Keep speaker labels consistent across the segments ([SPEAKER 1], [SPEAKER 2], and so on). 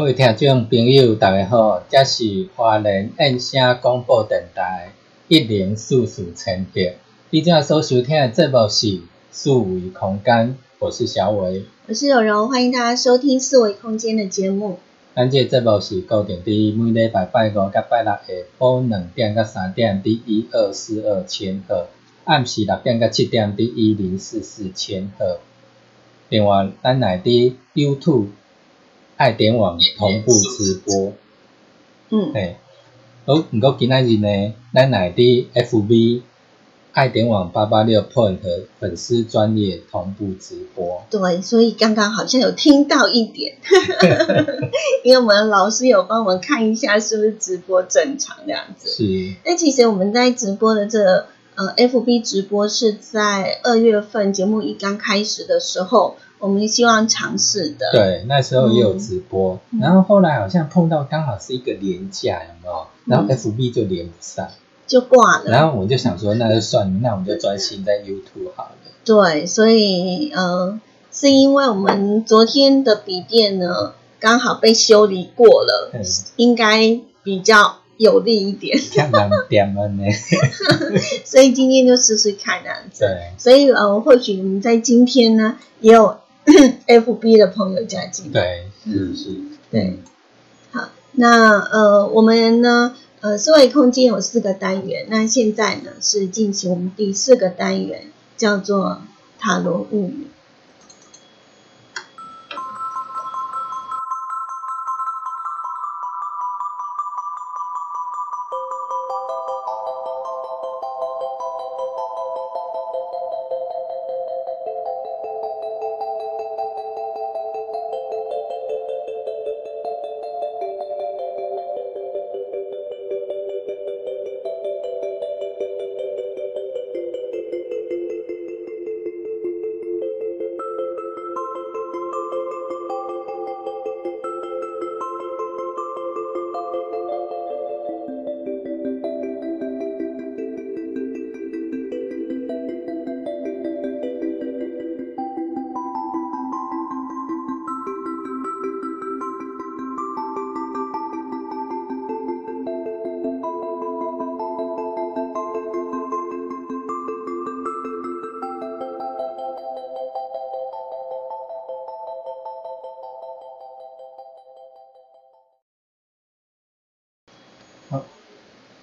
[SPEAKER 1] 各位听众朋友，大家好，这是华人燕声广播电台一零四四千赫。你正所收听的节目是四维空间，我是小伟，
[SPEAKER 2] 我是有容，欢迎大家收听四维空间的节目。
[SPEAKER 1] 咱这节目是固定伫每礼拜拜五甲拜六下晡两点甲三点伫一二四二千赫，暗时六点甲七点伫一零四四千赫。另外，咱来伫 YouTube。爱点网同步直播，
[SPEAKER 2] 嗯，
[SPEAKER 1] 嘿，好，毋过今仔日呢，咱来伫 FB 爱点网八八六 point 粉丝专业同步直播。
[SPEAKER 2] 对，所以刚刚好像有听到一点，因为我们老师有帮我们看一下是不是直播正常这样子。
[SPEAKER 1] 是。
[SPEAKER 2] 那其实我们在直播的这呃 FB 直播是在二月份节目一刚开始的时候。我们希望尝试的，
[SPEAKER 1] 对，那时候也有直播，然后后来好像碰到刚好是一个连假，有没有？然后 FB 就连不上，
[SPEAKER 2] 就挂了。
[SPEAKER 1] 然后我就想说，那就算了，那我们就专心在 YouTube 好了。
[SPEAKER 2] 对，所以呃，是因为我们昨天的笔电呢刚好被修理过了，应该比较有利一点。
[SPEAKER 1] 太难点了呢，
[SPEAKER 2] 所以今天就试试看这样子。
[SPEAKER 1] 对，
[SPEAKER 2] 所以呃，或许我们在今天呢也有。F B 的朋友加进
[SPEAKER 1] 来，对，是是，
[SPEAKER 2] 对，好，那呃，我们呢，呃，思维空间有四个单元，那现在呢是进行我们第四个单元，叫做塔罗物语。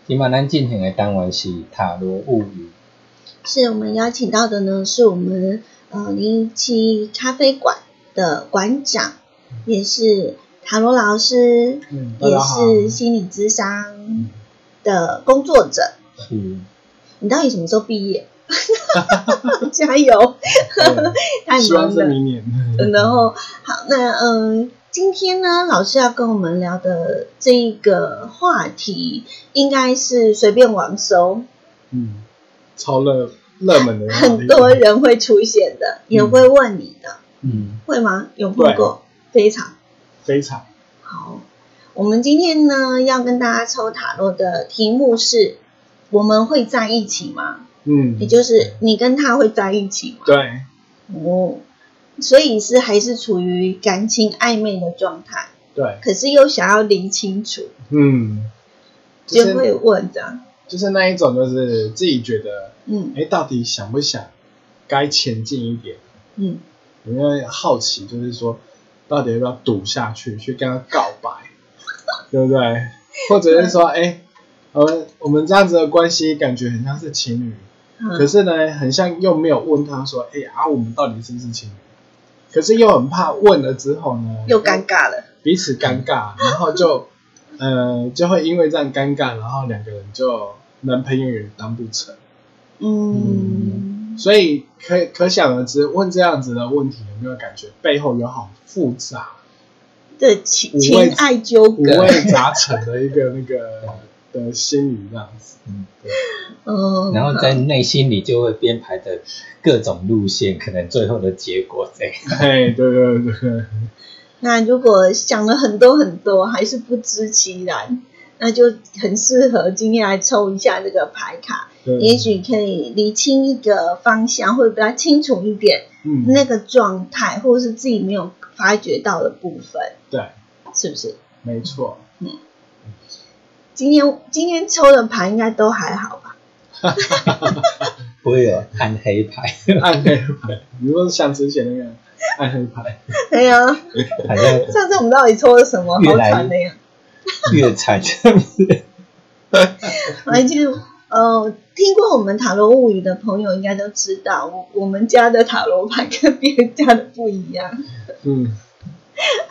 [SPEAKER 1] 今晚咱进行的单元是塔罗物语，
[SPEAKER 2] 是我们邀请到的呢，是我们呃零七咖啡馆的馆长，也是塔罗老师，
[SPEAKER 3] 嗯，
[SPEAKER 2] 也。是心理咨商的工作者。
[SPEAKER 1] 是
[SPEAKER 2] 你到底什么时候毕业？加油！
[SPEAKER 3] 希望
[SPEAKER 2] 忙了。
[SPEAKER 3] 是明年。
[SPEAKER 2] 然后好，那嗯，今天呢，老师要跟我们聊的这一个话题，应该是随便网搜，
[SPEAKER 3] 嗯，超热热门的，
[SPEAKER 2] 很多人会出现的，也会问你的，
[SPEAKER 1] 嗯。
[SPEAKER 2] 会吗？有碰过？非常？
[SPEAKER 3] 非常。
[SPEAKER 2] 好。我们今天呢，要跟大家抽塔罗的题目是：我们会在一起吗？
[SPEAKER 3] 嗯，
[SPEAKER 2] 也就是你跟他会在一起吗？
[SPEAKER 3] 对，
[SPEAKER 2] 哦，所以是还是处于感情暧昧的状态，
[SPEAKER 3] 对，
[SPEAKER 2] 可是又想要理清楚，
[SPEAKER 3] 嗯，
[SPEAKER 2] 就会
[SPEAKER 3] 就是
[SPEAKER 2] 问这样，
[SPEAKER 3] 就是那一种，就是自己觉得，
[SPEAKER 2] 嗯。
[SPEAKER 3] 哎，到底想不想该前进一点？
[SPEAKER 2] 嗯。
[SPEAKER 3] 因为好奇，就是说，到底要不要赌下去，去跟他告白，对不对？或者是说，哎，我们我们这样子的关系，感觉很像是情侣，可
[SPEAKER 2] 嗯
[SPEAKER 3] 是呢，很像又没有问他说，哎啊，我们到底是不是情侣？可是又很怕问了之后呢，
[SPEAKER 2] 又尴尬了，
[SPEAKER 3] 彼此尴尬，然后就 呃就会因为这样尴尬，然后两个人就男朋友也当不成，
[SPEAKER 2] 嗯，
[SPEAKER 3] 所以可可想而知，问这样子的问题有没有感觉背后有好复杂、
[SPEAKER 2] 的情情爱纠葛。
[SPEAKER 3] 五，味杂陈的一个那个的心理这样子？
[SPEAKER 1] 嗯，
[SPEAKER 3] 对，
[SPEAKER 2] 嗯，
[SPEAKER 1] 然后在内心里就会编排的各种路线，可能最后的结果这样。
[SPEAKER 3] 哎，对对对。对，
[SPEAKER 2] 那如果想了很多很多，还是不知其然，那就很适合今天来抽一下这个牌卡，也许可以理清一个方向，会比较清楚一点
[SPEAKER 3] 嗯，
[SPEAKER 2] 那个状态，或者是自己没有发觉到的部分，
[SPEAKER 3] 对，
[SPEAKER 2] 是不是？
[SPEAKER 3] 没错，
[SPEAKER 2] 今天今天抽的牌应该都还好吧？
[SPEAKER 1] 不会有暗黑牌，
[SPEAKER 3] 暗黑牌，你说像之前那个暗黑牌，
[SPEAKER 2] 对呀、
[SPEAKER 1] 好像
[SPEAKER 2] 上次我们到底抽了什么？好
[SPEAKER 1] 越来
[SPEAKER 2] 惨的呀！
[SPEAKER 1] 越惨这样子。
[SPEAKER 2] 而且呃，听过我们塔罗物语的朋友应该都知道，我我们家的塔罗牌跟别人家的不一样。
[SPEAKER 3] 嗯。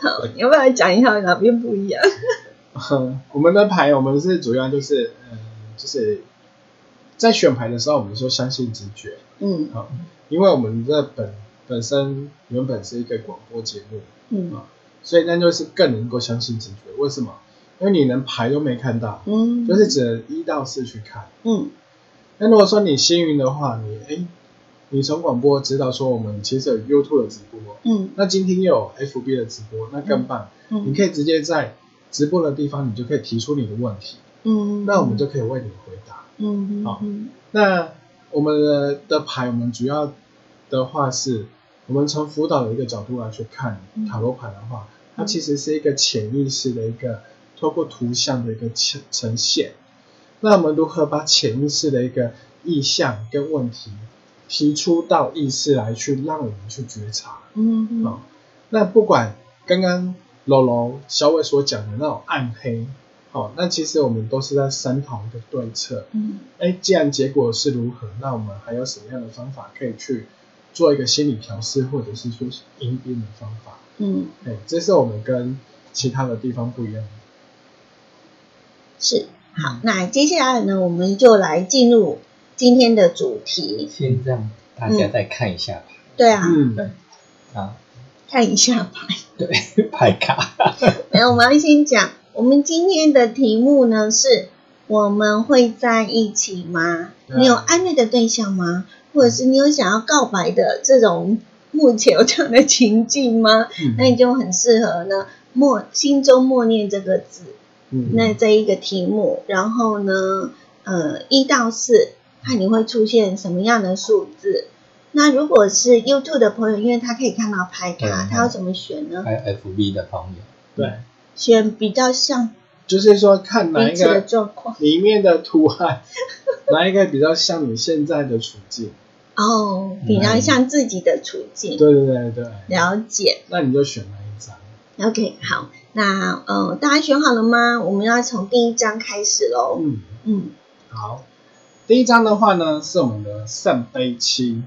[SPEAKER 2] 好，你要不要来讲一下哪边不一样？
[SPEAKER 3] 我们的牌，我们是主要就是，嗯，就是在选牌的时候，我们说相信直觉，
[SPEAKER 2] 嗯。
[SPEAKER 3] 好，因为我们这本本身原本是一个广播节目，
[SPEAKER 2] 嗯。
[SPEAKER 3] 啊所以那就是更能够相信直觉。为什么？因为你连牌都没看到，
[SPEAKER 2] 嗯，
[SPEAKER 3] 就是只能一到四去看。
[SPEAKER 2] 嗯。
[SPEAKER 3] 那如果说你幸运的话，你哎，你从广播知道说我们其实有 YouTube 的直播，
[SPEAKER 2] 嗯。
[SPEAKER 3] 那今天又有 FB 的直播，那更棒，你
[SPEAKER 2] 嗯。
[SPEAKER 3] 可以直接在直播的地方，你就可以提出你的问题。
[SPEAKER 2] 嗯，
[SPEAKER 3] 那我们就可以为你回答。
[SPEAKER 2] 嗯
[SPEAKER 3] 好
[SPEAKER 2] 嗯
[SPEAKER 3] 那我们的的牌，我们主要的话是，我们从辅导的一个角度来去看
[SPEAKER 2] 嗯
[SPEAKER 3] 塔罗牌的话，它其实是一个潜意识的一个透过图像的一个呈呈现。那我们如何把潜意识的一个意向跟问题提出到意识来去，让我们去觉察？
[SPEAKER 2] 嗯
[SPEAKER 3] 好、那不管刚刚柔柔小伟所讲的那种暗黑，好、那其实我们都是在商讨一个对策。
[SPEAKER 2] 嗯
[SPEAKER 3] 哎，既然结果是如何，那我们还有什么样的方法可以去做一个心理调试，或者是说应变的方法？
[SPEAKER 2] 嗯，
[SPEAKER 3] 哎，这是我们跟其他的地方不一样的。
[SPEAKER 2] 是好。那接下来呢，我们就来进入今天的主题。
[SPEAKER 1] 先让大家再看一下牌，
[SPEAKER 2] 对啊，
[SPEAKER 3] 嗯，
[SPEAKER 1] 啊，
[SPEAKER 2] 看一下牌。
[SPEAKER 1] 对，牌卡，
[SPEAKER 2] 没有，我们要先讲，我们今天的题目呢是：我们会在一起吗？你有暧昧的对象吗？或者是你有想要告白的这种目前有这样的情境吗？
[SPEAKER 3] 嗯
[SPEAKER 2] 那你就很适合呢默心中默念这个字，
[SPEAKER 3] 嗯
[SPEAKER 2] 那这一个题目，然后呢，呃，一到四，看你会出现什么样的数字。那如果是 YouTube 的朋友，因为他可以看到拍卡，
[SPEAKER 1] 嗯
[SPEAKER 2] 他要怎么选呢？
[SPEAKER 1] 还有 FB 的朋友，
[SPEAKER 3] 对，
[SPEAKER 2] 选比较像
[SPEAKER 3] 就是说看哪一个
[SPEAKER 2] 状况。
[SPEAKER 3] 里面的图案，哪一个比较像你现在的处境？
[SPEAKER 2] 哦，比较像自己的处境，
[SPEAKER 3] 对对对对，
[SPEAKER 2] 了解。
[SPEAKER 3] 那你就选哪一张
[SPEAKER 2] ？OK，好，那呃，大家选好了吗？我们要从第一张开始喽。
[SPEAKER 3] 嗯，
[SPEAKER 2] 嗯
[SPEAKER 3] 好，第一张的话呢是我们的圣杯七。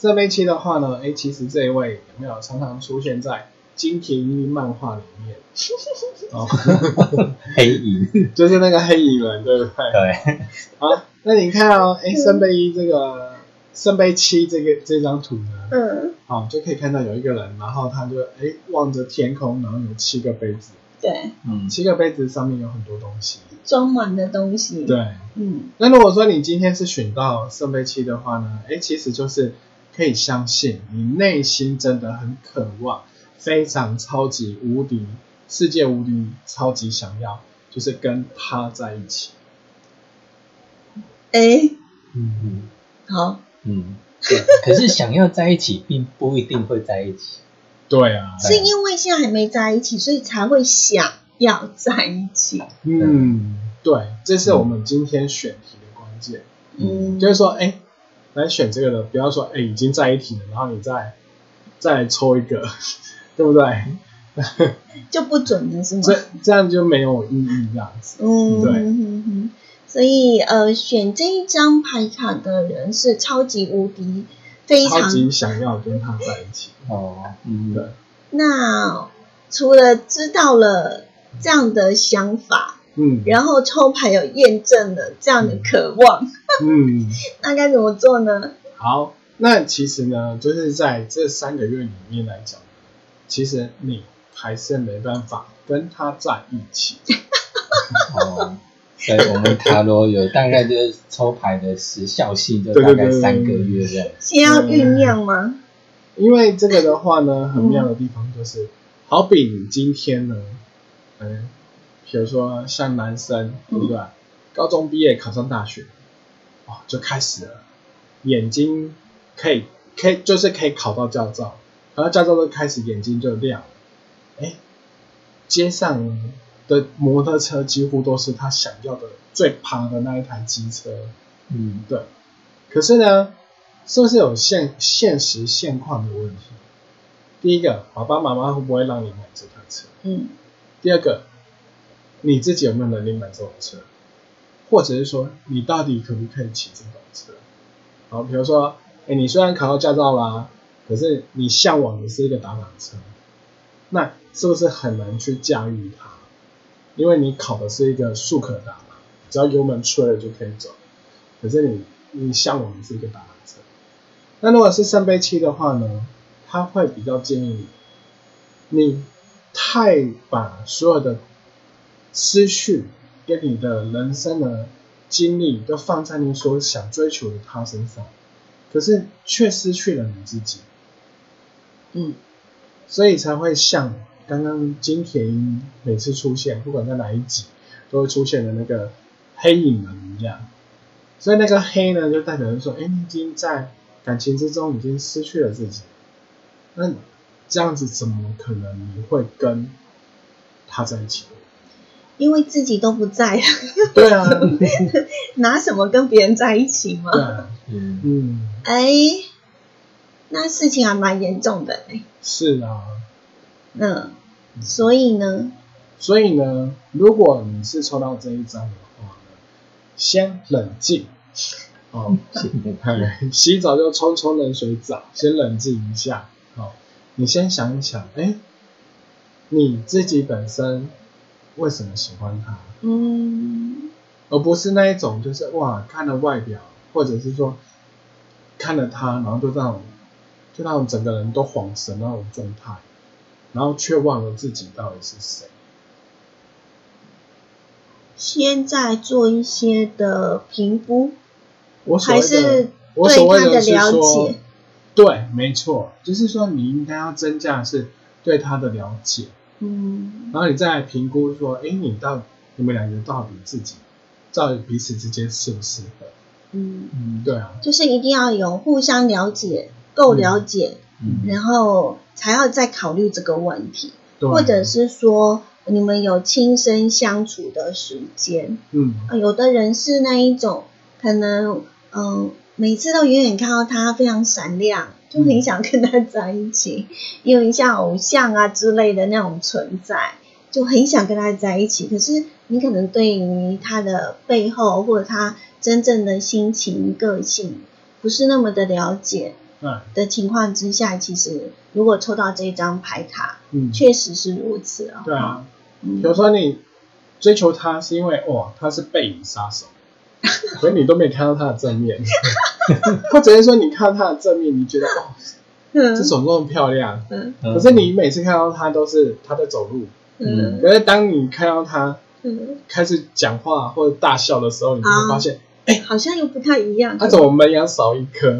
[SPEAKER 3] 圣杯七的话呢，哎，其实这一位有没有常常出现在金田一漫画里面，哦，
[SPEAKER 1] 黑影，
[SPEAKER 3] 就是那个黑影人，对不对？
[SPEAKER 1] 对，
[SPEAKER 3] 好，那你看哦，哎，圣杯一这个圣杯七这个这张图呢，
[SPEAKER 2] 嗯，
[SPEAKER 3] 好，就可以看到有一个人，然后他就哎望着天空，然后有七个杯子，
[SPEAKER 2] 对，
[SPEAKER 1] 嗯，
[SPEAKER 3] 七个杯子上面有很多东西。
[SPEAKER 2] 装满的东西，，
[SPEAKER 3] 对，
[SPEAKER 2] 嗯。
[SPEAKER 3] 那如果说你今天是选到圣杯七的话呢，哎，其实就是可以相信你内心真的很渴望，非常超级无敌，世界无敌，超级想要，就是跟他在一起。
[SPEAKER 2] 哎，
[SPEAKER 3] 嗯，
[SPEAKER 2] 好，
[SPEAKER 1] 嗯，对。可是想要在一起，并不一定会在一起。
[SPEAKER 3] 对啊，
[SPEAKER 2] 是因为现在还没在一起，所以才会想要在一起，
[SPEAKER 3] 嗯，对，这是我们今天选题的关键，
[SPEAKER 2] 嗯，
[SPEAKER 3] 就是说，哎，来选这个的，不要说，哎，已经在一起了，然后你再再抽一个，对不对？
[SPEAKER 2] 就不准了，是吗？
[SPEAKER 3] 这这样就没有意义，这样子。
[SPEAKER 2] 嗯，
[SPEAKER 3] 对
[SPEAKER 2] 所以呃，选这一张牌卡的人是超级无敌，非常
[SPEAKER 3] 超级想要跟他在一起。
[SPEAKER 1] 哦，嗯，
[SPEAKER 3] 对，
[SPEAKER 2] 那除了知道了这样的想法，
[SPEAKER 3] 嗯
[SPEAKER 2] 然后抽牌有验证了这样的渴望，
[SPEAKER 3] 嗯，
[SPEAKER 2] 那该怎么做呢？
[SPEAKER 3] 好，那其实呢，就是在这三个月里面来讲，其实你还是没办法跟他在一起。
[SPEAKER 1] 哦，所以我们塔罗有大概就是抽牌的时效性，就大概三个月这样。
[SPEAKER 2] 先要酝酿吗？
[SPEAKER 3] 因为这个的话呢，很妙的地方就是，好比你今天呢，嗯，比如说像男生，对不对？高中毕业考上大学，哦，就开始了，眼睛可以可以就是可以考到驾照，考到驾照就开始眼睛就亮了，哎，街上的摩托车几乎都是他想要的最趴的那一台机车，
[SPEAKER 1] 嗯，
[SPEAKER 3] 对，可是呢，是不是有现现实现况的问题？第一个，爸爸妈妈会不会让你买这台车？
[SPEAKER 2] 嗯
[SPEAKER 3] 第二个，你自己有没有能力买这种车？或者是说，你到底可不可以骑这种车？好，比如说，哎，你虽然考到驾照啦，可是你向往的是一个打档车，那是不是很难去驾驭它？因为你考的是一个速可达嘛，只要油门吹了就可以走。可是你你向往的是一个打档车，那如果是圣杯七的话呢，他会比较建议你，你太把所有的思绪跟你的人生的经历都放在你所想追求的他身上，可是却失去了你自己，
[SPEAKER 2] 嗯
[SPEAKER 3] 所以才会像刚刚金田英每次出现，不管在哪一集，都会出现的那个黑影人一样。所以那个黑呢，就代表着说，哎，你已经在感情之中已经失去了自己，那这样子怎么可能你会跟他在一起？
[SPEAKER 2] 因为自己都不在。了，
[SPEAKER 3] 对啊，
[SPEAKER 2] 拿什么跟别人在一起吗？
[SPEAKER 3] 对啊，
[SPEAKER 1] 嗯，
[SPEAKER 3] 嗯，
[SPEAKER 2] 哎，那事情还蛮严重的。哎。
[SPEAKER 3] 是啊。
[SPEAKER 2] 嗯，所以呢，
[SPEAKER 3] 所以呢，如果你是抽到这一张的话呢，先冷静，哦，哎洗澡就冲冲冷水澡，先冷静一下。好、你先想一想，哎，你自己本身为什么喜欢他，
[SPEAKER 2] 嗯。
[SPEAKER 3] 而不是那一种就是哇看了外表，或者是说看了他，然后就那种就那种整个人都恍神那种状态，然后却忘了自己到底是谁。
[SPEAKER 2] 先在做一些的评估，
[SPEAKER 3] 我
[SPEAKER 2] 还是
[SPEAKER 3] 我所谓
[SPEAKER 2] 对他的
[SPEAKER 3] 是
[SPEAKER 2] 了
[SPEAKER 3] 说
[SPEAKER 2] 解，
[SPEAKER 3] 对，没错，就是说你应该要增加的是对他的了解，
[SPEAKER 2] 嗯。
[SPEAKER 3] 然后你再来评估说，哎，你到你们两个到底自己到底彼此之间适不适合？
[SPEAKER 2] 嗯，
[SPEAKER 3] 嗯，对啊，
[SPEAKER 2] 就是一定要有互相了解，够了解，
[SPEAKER 1] 嗯。
[SPEAKER 2] 然后才要再考虑这个问题，
[SPEAKER 3] 对，
[SPEAKER 2] 或者是说你们有亲身相处的时间。
[SPEAKER 3] 嗯。
[SPEAKER 2] 啊有的人是那一种，可能嗯、每次都远远看到他非常闪亮，就很想跟他在一起，因为像偶像啊之类的那种存在，就很想跟他在一起。可是你可能对于他的背后或者他真正的心情、个性不是那么的了解
[SPEAKER 3] 对，
[SPEAKER 2] 的情况之下，其实如果抽到这张牌卡，
[SPEAKER 3] 嗯，
[SPEAKER 2] 确实是如此哦。
[SPEAKER 3] 对啊，
[SPEAKER 2] 嗯
[SPEAKER 3] 比如说你追求他是因为哇他是背影杀手，所以你都没看到他的正面，或者是说你看到他的正面，你觉得哦
[SPEAKER 2] 嗯。
[SPEAKER 3] 这种这么漂亮，可是你每次看到他都是他在走路，
[SPEAKER 2] 嗯。
[SPEAKER 3] 可是当你看到他
[SPEAKER 2] 嗯，
[SPEAKER 3] 开始讲话或者大笑的时候，你就会发现
[SPEAKER 2] 好像又不太一样。
[SPEAKER 3] 他怎么门牙少一颗，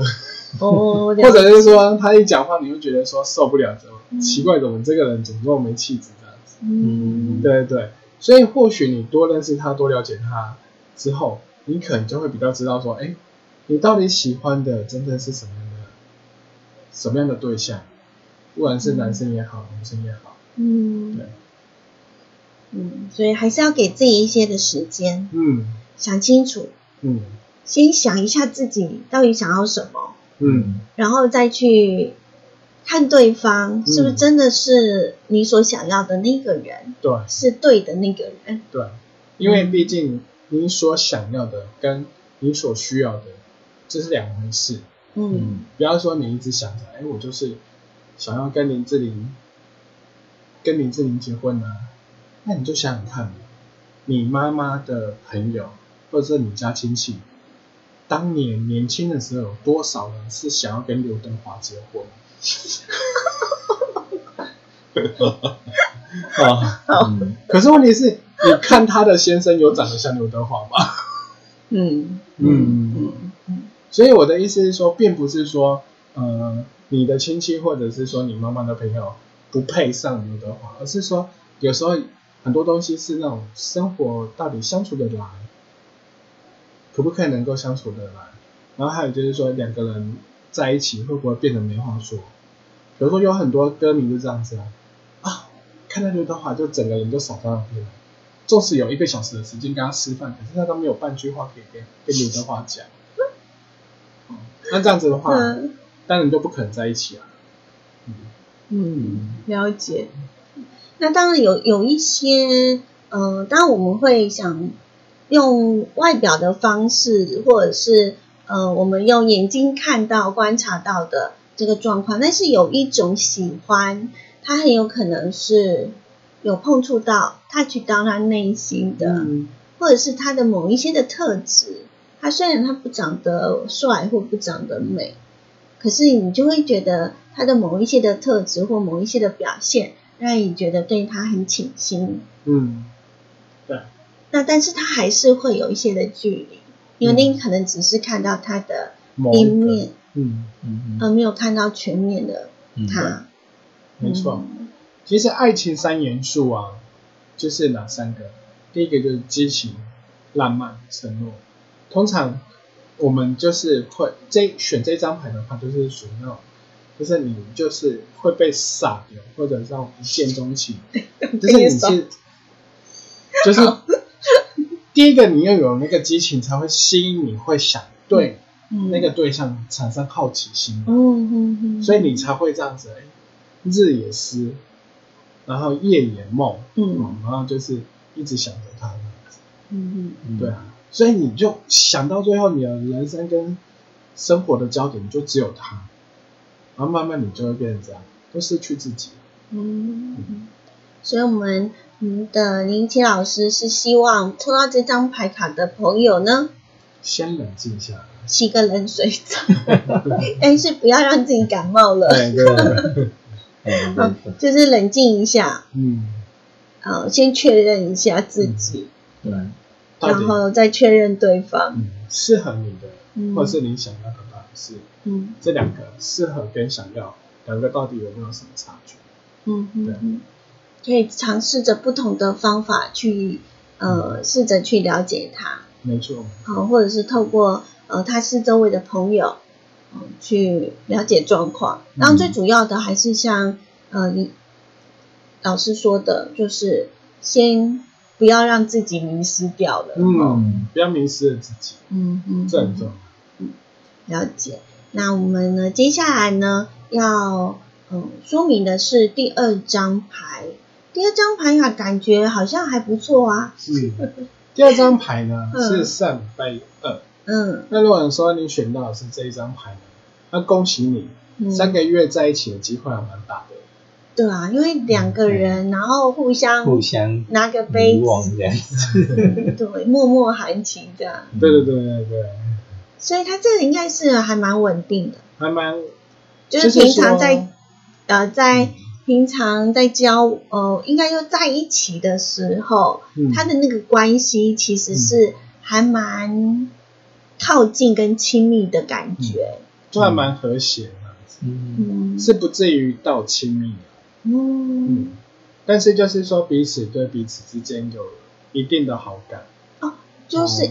[SPEAKER 3] 或者是说他一讲话你会觉得说受不了，怎么
[SPEAKER 2] 嗯。
[SPEAKER 3] 奇怪，怎么这个人怎么这么没气质这样子。
[SPEAKER 2] 嗯。
[SPEAKER 3] 对对对，所以或许你多认识他，多了解他之后，你可能就会比较知道说，哎，你到底喜欢的真正是什么样的什么样的对象，不管是男生也好，女生也好，
[SPEAKER 2] 嗯。
[SPEAKER 3] 对，
[SPEAKER 2] 嗯，所以还是要给自己一些的时间，
[SPEAKER 3] 嗯。
[SPEAKER 2] 想清楚，
[SPEAKER 3] 嗯。
[SPEAKER 2] 先想一下自己到底想要什么，
[SPEAKER 3] 嗯。
[SPEAKER 2] 然后再去看对方是不是
[SPEAKER 3] 嗯
[SPEAKER 2] 真的是你所想要的那个人，
[SPEAKER 3] 对。
[SPEAKER 2] 是对的那个人。
[SPEAKER 3] 对，因为毕竟你所想要的跟你所需要的这是两回事，
[SPEAKER 2] 嗯。
[SPEAKER 3] 不要说你一直想着，哎，我就是想要跟林志玲跟林志玲结婚啊，那你就想想看，你妈妈的朋友或者是你家亲戚，当年年轻的时候有多少人是想要跟刘德华结婚？啊，
[SPEAKER 1] 嗯。
[SPEAKER 3] 可是问题是，你看他的先生有长得像刘德华吗？
[SPEAKER 2] 嗯
[SPEAKER 3] 嗯
[SPEAKER 2] 嗯嗯
[SPEAKER 3] 所以我的意思是说，并不是说，呃，你的亲戚或者是说你妈妈的朋友不配上刘德华，而是说有时候很多东西是那种生活到底相处得来，可不可以能够相处得来？然后还有就是说两个人在一起会不会变得没话说？比如说有很多歌迷就这样子啊，啊，看到刘德华就整个人就傻到那边了。纵使有一个小时的时间跟他吃饭，可是他都没有半句话可以跟跟刘德华讲。哦那这样子的话，
[SPEAKER 2] 嗯
[SPEAKER 3] 当然就不可能在一起啊。
[SPEAKER 2] 嗯，了解。那当然有有一些，呃，当然我们会想用外表的方式，或者是呃，我们用眼睛看到、观察到的这个状况，但是有一种喜欢，它很有可能是有碰触到、touch 到他内心的，
[SPEAKER 3] 嗯
[SPEAKER 2] 或者是他的某一些的特质。他虽然他不长得帅或不长得美，可是你就会觉得他的某一些的特质或某一些的表现，让你觉得对他很倾心。
[SPEAKER 3] 嗯，对
[SPEAKER 2] 那但是他还是会有一些的距离，因为
[SPEAKER 3] 嗯
[SPEAKER 2] 你可能只是看到他的
[SPEAKER 3] 某一
[SPEAKER 2] 面，
[SPEAKER 3] 嗯，
[SPEAKER 1] 嗯
[SPEAKER 2] 而没有看到全面的
[SPEAKER 1] 嗯
[SPEAKER 2] 他。
[SPEAKER 3] 没错。
[SPEAKER 2] 嗯
[SPEAKER 3] 其实爱情三元素啊，就是哪三个？第一个就是激情、浪漫、承诺。通常我们就是会这选这张牌的话，就是属于那种，就是你就是会被傻掉，或者是那种一见钟情，就是你是，就是第一个你要有那个激情，才会吸引你会想对
[SPEAKER 2] 嗯
[SPEAKER 3] 那个对象产生好奇心。
[SPEAKER 2] 嗯嗯嗯，
[SPEAKER 3] 所以你才会这样子，哎，日也思，然后夜也梦，
[SPEAKER 2] 嗯
[SPEAKER 3] 然后就是一直想着他这样子，
[SPEAKER 2] 嗯
[SPEAKER 1] 嗯
[SPEAKER 3] 对啊，所以你就想到最后，你的人生跟生活的焦点就只有他，然后慢慢你就会变成这样，都失去自己。
[SPEAKER 2] 嗯嗯，所以我们嗯的林奇老师是希望抽到这张牌卡的朋友呢，
[SPEAKER 3] 先冷静下来。
[SPEAKER 2] 洗个冷水澡，但是不要让自己感冒了，
[SPEAKER 3] 对对，
[SPEAKER 1] 嗯
[SPEAKER 2] 嗯就是冷静一下，
[SPEAKER 3] 嗯，
[SPEAKER 2] 啊，先确认一下自己，
[SPEAKER 1] 对，
[SPEAKER 2] 然后再确认对方，
[SPEAKER 3] 嗯。适合你的，
[SPEAKER 2] 嗯。
[SPEAKER 3] 或者是你想要的到底是
[SPEAKER 2] 嗯。
[SPEAKER 3] 这两个适合跟想要两个到底有没有什么差距？
[SPEAKER 2] 嗯
[SPEAKER 3] 对。
[SPEAKER 2] 嗯。嗯，可以尝试着不同的方法去呃试着去了解他，
[SPEAKER 3] 没错，
[SPEAKER 2] 好、或者是透过呃他是周围的朋友，嗯、去了解状况。然后最主要的还是像呃你老师说的，就是先不要让自己迷失掉了。哦
[SPEAKER 3] 嗯，不要迷失了自己，
[SPEAKER 2] 嗯嗯，
[SPEAKER 3] 这很重要。
[SPEAKER 2] 了解。那我们呢，接下来呢要嗯说明的是第二张牌。第二张牌啊感觉好像还不错啊。
[SPEAKER 3] 是，第二张牌呢
[SPEAKER 2] 嗯
[SPEAKER 3] 是圣杯二。
[SPEAKER 2] 嗯。
[SPEAKER 3] 那如果说你选到的是这一张牌，那恭喜你，
[SPEAKER 2] 嗯，
[SPEAKER 3] 三个月在一起的机会还蛮大的。
[SPEAKER 2] 对啊，因为两个人，然后互相
[SPEAKER 1] 互相
[SPEAKER 2] 拿个杯
[SPEAKER 1] 遗忘
[SPEAKER 2] 子，
[SPEAKER 1] 这样。子。
[SPEAKER 2] 对，默默含情这样，
[SPEAKER 3] 对对对对对，
[SPEAKER 2] 所以他这个应该是还蛮稳定的，
[SPEAKER 3] 还蛮
[SPEAKER 2] 就是
[SPEAKER 3] 就是
[SPEAKER 2] 平常在呃在平常在交呃应该说在一起的时候，
[SPEAKER 3] 嗯。
[SPEAKER 2] 他的那个关系其实是还蛮靠近跟亲密的感觉，
[SPEAKER 3] 就还蛮和谐的，
[SPEAKER 1] 嗯
[SPEAKER 2] 嗯
[SPEAKER 3] 是不至于到亲密的。
[SPEAKER 2] 嗯
[SPEAKER 3] 嗯，但是就是说彼此对彼此之间有一定的好感哦。
[SPEAKER 2] 就是
[SPEAKER 3] 哦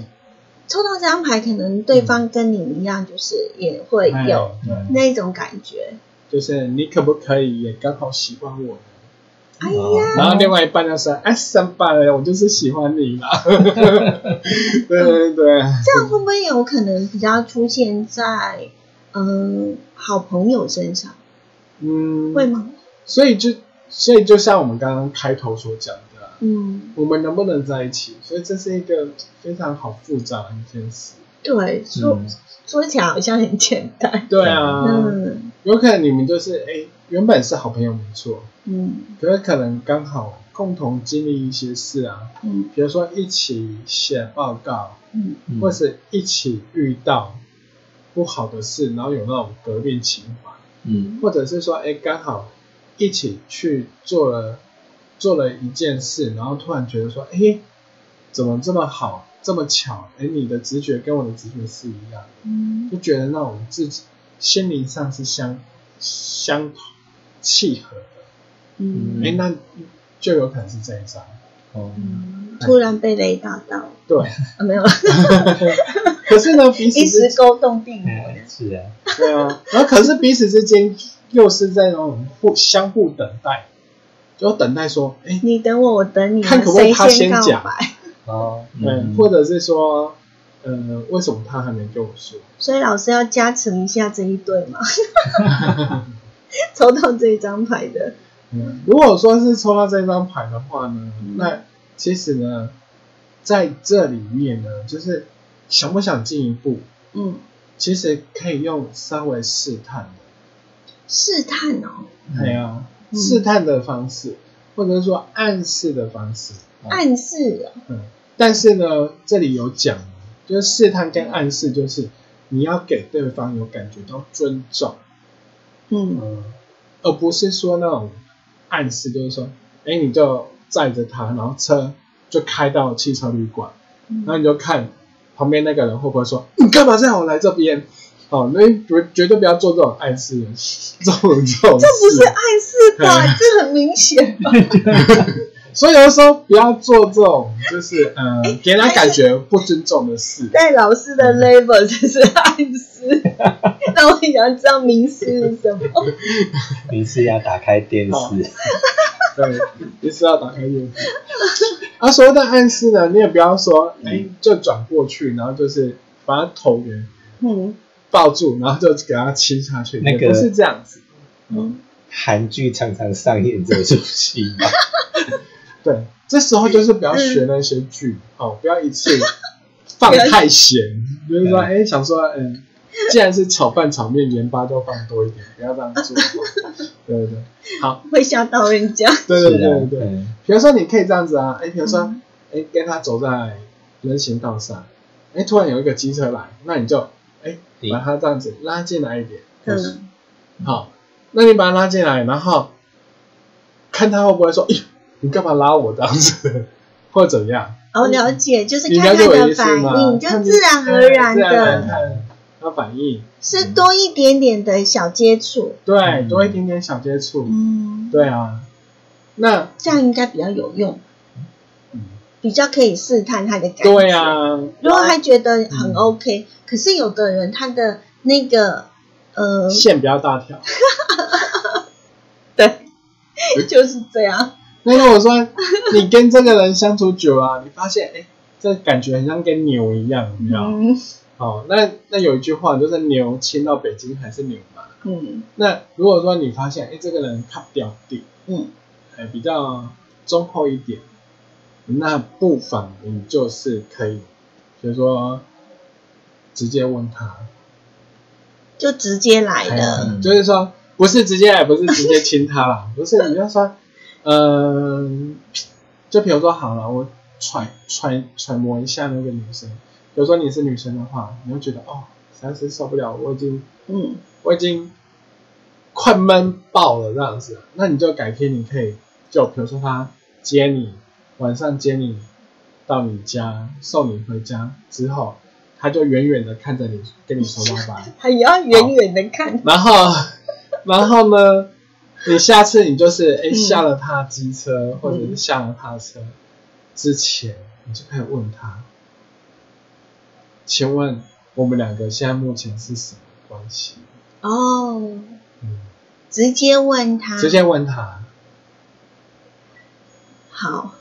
[SPEAKER 2] 抽到这张牌，可能对方跟你一样，就是也会
[SPEAKER 3] 哎
[SPEAKER 2] 有
[SPEAKER 3] 对
[SPEAKER 2] 那种感觉。
[SPEAKER 3] 就是你可不可以也刚好喜欢我呢？
[SPEAKER 2] 哎呀，
[SPEAKER 3] 然后另外一半就说：“哎，三半了，我就是喜欢你啦。”对对对，
[SPEAKER 2] 这样会不会有可能比较出现在嗯好朋友身上？
[SPEAKER 3] 嗯，
[SPEAKER 2] 会吗？
[SPEAKER 3] 所以就所以就像我们刚刚开头所讲的啊，
[SPEAKER 2] 嗯，
[SPEAKER 3] 我们能不能在一起？所以这是一个非常好复杂的一件事。
[SPEAKER 2] 对，说、
[SPEAKER 3] 嗯
[SPEAKER 2] 说起来好像很简单。
[SPEAKER 3] 对啊，
[SPEAKER 2] 嗯
[SPEAKER 3] 有可能你们就是哎，原本是好朋友没错，
[SPEAKER 2] 嗯。
[SPEAKER 3] 可是可能刚好共同经历一些事啊，
[SPEAKER 2] 嗯。
[SPEAKER 3] 比如说一起写报告，
[SPEAKER 2] 嗯。
[SPEAKER 1] 嗯
[SPEAKER 3] 或是一起遇到不好的事，然后有那种革命情怀，
[SPEAKER 1] 嗯。
[SPEAKER 3] 或者是说，哎，刚好一起去做了做了一件事，然后突然觉得说，哎，怎么这么好，这么巧？哎，你的直觉跟我的直觉是一样的，
[SPEAKER 2] 嗯。
[SPEAKER 3] 就觉得那种自己心灵上是相相同契合的，
[SPEAKER 2] 嗯。
[SPEAKER 3] 哎，那就有可能是这一张。
[SPEAKER 1] 哦。
[SPEAKER 2] 嗯，突然被雷打到，
[SPEAKER 3] 对，
[SPEAKER 2] 啊、没有了，
[SPEAKER 3] 可是呢，彼此
[SPEAKER 2] 一
[SPEAKER 3] 之
[SPEAKER 2] 时勾动地火。
[SPEAKER 1] 哎是啊，
[SPEAKER 3] 对啊，然后可是彼此之间又是在那种互相互等待，就等待说，哎，
[SPEAKER 2] 你等我，我等你啊，
[SPEAKER 3] 看可不可以他
[SPEAKER 2] 谁
[SPEAKER 3] 先讲
[SPEAKER 2] 白？
[SPEAKER 1] 哦，
[SPEAKER 3] 嗯，或者是说，呃，为什么他还没跟我说？
[SPEAKER 2] 所以老师要加持一下这一对嘛，抽到这一张牌的，
[SPEAKER 3] 嗯，如果说是抽到这张牌的话呢，
[SPEAKER 2] 嗯。
[SPEAKER 3] 那其实呢，在这里面呢，就是想不想进一步，
[SPEAKER 2] 嗯，
[SPEAKER 3] 其实可以用稍微试探的，
[SPEAKER 2] 试探哦，
[SPEAKER 3] 对啊，
[SPEAKER 2] 嗯。
[SPEAKER 3] 试探的方式，或者是说暗示的方式。
[SPEAKER 2] 暗示哦，
[SPEAKER 3] 嗯，但是呢，这里有讲，就是试探跟暗示，就是你要给对方有感觉到尊重，
[SPEAKER 2] 嗯。
[SPEAKER 3] 嗯，而不是说那种暗示，就是说，哎，你就载着他，然后车就开到汽车旅馆，
[SPEAKER 2] 嗯
[SPEAKER 3] 然后你就看旁边那个人会不会说，你干嘛带我来这边？哦，那绝绝对不要做这种暗示的，这种这种。
[SPEAKER 2] 这不是暗示吧？这很明显吧？
[SPEAKER 3] 所以有的时候不要做这种，就是嗯、呃给人家感觉不尊重的事。
[SPEAKER 2] 在老师的 level 就是暗示，那我想要知道明示是什么？
[SPEAKER 1] 名师要打开电
[SPEAKER 3] 哦
[SPEAKER 1] 视，
[SPEAKER 3] 对，你是要打开电视。啊，所谓的暗示呢，你也不要说，哎，就转过去，然后就是把他头给
[SPEAKER 2] 嗯
[SPEAKER 3] 抱住，然后就给他亲下去，
[SPEAKER 1] 那个
[SPEAKER 3] 是这样子。
[SPEAKER 2] 嗯，
[SPEAKER 1] 韩剧常常上演这出戏嘛。
[SPEAKER 3] 对，这时候就是不要学那些剧、哦，不要一次放太咸，比 如说，哎，想说，嗯，既然是炒饭炒面，盐巴就放多一点，不要这样做。对对对，好，
[SPEAKER 2] 会吓到人家。
[SPEAKER 3] 对对对对。比如说，你可以这样子啊，哎，比如说
[SPEAKER 2] 嗯，
[SPEAKER 3] 哎，跟他走在人行道上，哎，突然有一个机车来，那你就，哎，
[SPEAKER 1] 你
[SPEAKER 3] 把他这样子拉进来一点，
[SPEAKER 2] 嗯。
[SPEAKER 3] 好，那你把他拉进来，然后看他会不会说，咦，你干嘛拉我这样子，或者怎样？
[SPEAKER 2] 哦，了解，就是看他的反？应，就自然而然的，
[SPEAKER 3] 看他反应，
[SPEAKER 2] 是多一点点的小接触。
[SPEAKER 3] 对，
[SPEAKER 1] 嗯
[SPEAKER 3] 多一点点小接触，
[SPEAKER 2] 嗯，
[SPEAKER 3] 对啊，那
[SPEAKER 2] 这样应该比较有用
[SPEAKER 3] 嗯，
[SPEAKER 2] 比较可以试探他的感觉。
[SPEAKER 3] 对啊，
[SPEAKER 2] 如果他觉得很
[SPEAKER 3] 嗯
[SPEAKER 2] OK，、可是有的人他的那个呃，
[SPEAKER 3] 线比较大条。
[SPEAKER 2] 对，就是这样。
[SPEAKER 3] 那如果说你跟这个人相处久了、你发现哎，这感觉很像跟牛一样，你知道？
[SPEAKER 2] 嗯
[SPEAKER 3] 哦，那那有一句话就是牛亲到北京还是牛嘛。
[SPEAKER 2] 嗯
[SPEAKER 3] 那如果说你发现哎，这个人他表弟，
[SPEAKER 2] 嗯，
[SPEAKER 3] 哎，比较忠厚一点，那不妨你就是可以，就是说直接问他，
[SPEAKER 2] 就直接来的。
[SPEAKER 3] 就是说，不是直接，来不是直接亲他啦，不是，你要说，嗯、就比如说好了，我揣揣揣摩一下那个女生，比如说你是女生的话，你会觉得哦，实在是受不了，我已经
[SPEAKER 2] 嗯
[SPEAKER 3] 我已经快闷爆了这样子，那你就改天你可以就比如说他接你，晚上接你到你家，送你回家之后，他就远远的看着你，跟你说拜拜。
[SPEAKER 2] 还要远远的看，
[SPEAKER 3] 然后，然后呢，你下次你就是哎
[SPEAKER 2] 嗯。
[SPEAKER 3] 下了他机车，或者是下了他车之前，你就可以问他，请问我们两个现在目前是什么关系？
[SPEAKER 2] 哦，
[SPEAKER 3] 嗯，
[SPEAKER 2] 直接问他，
[SPEAKER 3] 直接问他。
[SPEAKER 2] 好，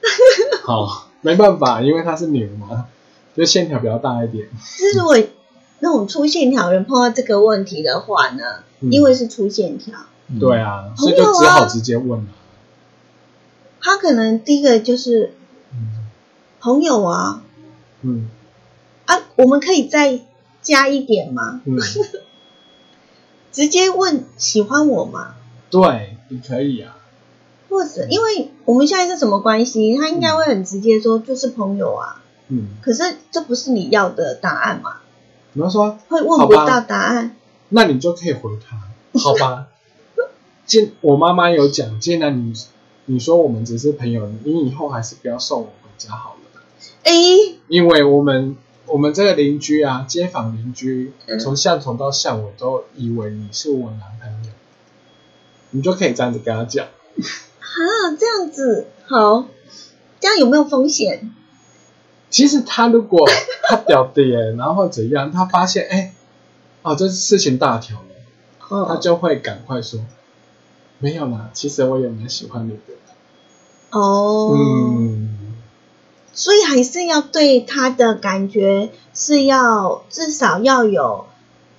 [SPEAKER 3] 好，没办法，因为她是女嘛，就线条比较大一点。
[SPEAKER 2] 就是如果那种粗线条人碰到这个问题的话呢，
[SPEAKER 3] 嗯。
[SPEAKER 2] 因为是粗线条，
[SPEAKER 1] 嗯
[SPEAKER 3] 对，啊，所以就只好直接问了。
[SPEAKER 2] 他可能第一个就是
[SPEAKER 3] 嗯
[SPEAKER 2] 朋友啊
[SPEAKER 3] 嗯
[SPEAKER 2] 啊，我们可以再加一点吗？
[SPEAKER 3] 嗯，
[SPEAKER 2] 直接问喜欢我吗？
[SPEAKER 3] 对，你可以啊。
[SPEAKER 2] 或者因为我们现在是什么关系，他应该会很直接说就是朋友啊。
[SPEAKER 3] 嗯，
[SPEAKER 2] 可是这不是你要的答案嘛？
[SPEAKER 3] 比方说，
[SPEAKER 2] 会问不到答案。
[SPEAKER 3] 那你就可以回他，好吧？既我妈妈有讲，既然你你说我们只是朋友，你以后还是不要送我回家好了，
[SPEAKER 2] 诶，
[SPEAKER 3] 因为我们我们这个邻居啊，街坊邻居
[SPEAKER 2] 嗯，
[SPEAKER 3] 从向从到向我都以为你是我男朋友，你就可以这样子跟他讲。
[SPEAKER 2] 啊，这样子好，这样有没有风险？
[SPEAKER 3] 其实他如果他屌点，然后或怎样，他发现哎，哦，这事情大条了，他
[SPEAKER 2] 哦
[SPEAKER 3] 就会赶快说，没有啦，其实我也蛮喜欢你的。
[SPEAKER 2] 哦，
[SPEAKER 3] 嗯，
[SPEAKER 2] 所以还是要对他的感觉是要至少要有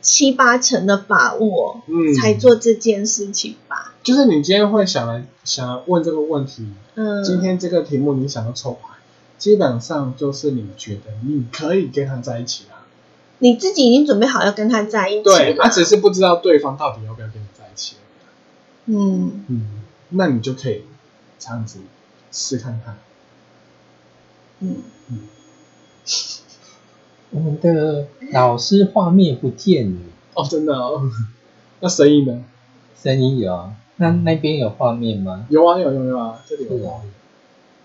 [SPEAKER 2] 七八成的把握，
[SPEAKER 3] 嗯
[SPEAKER 2] 才做这件事情吧。
[SPEAKER 3] 就是你今天会想来想来问这个问题，
[SPEAKER 2] 嗯，
[SPEAKER 3] 今天这个题目你想要抽牌，基本上就是你觉得你可以跟他在一起啦。
[SPEAKER 2] 你自己已经准备好要跟他在一起
[SPEAKER 3] 对，他只是不知道对方到底要不要跟。
[SPEAKER 2] 嗯，
[SPEAKER 3] 嗯，那你就可以这样子试看看。
[SPEAKER 2] 嗯，
[SPEAKER 1] 我们的老师画面不见了，
[SPEAKER 3] 哦，真的哦。那声音呢？
[SPEAKER 1] 声音有啊，那那边有画面吗？
[SPEAKER 3] 有啊，有有有啊，这里
[SPEAKER 1] 是
[SPEAKER 3] 有。
[SPEAKER 1] 啊，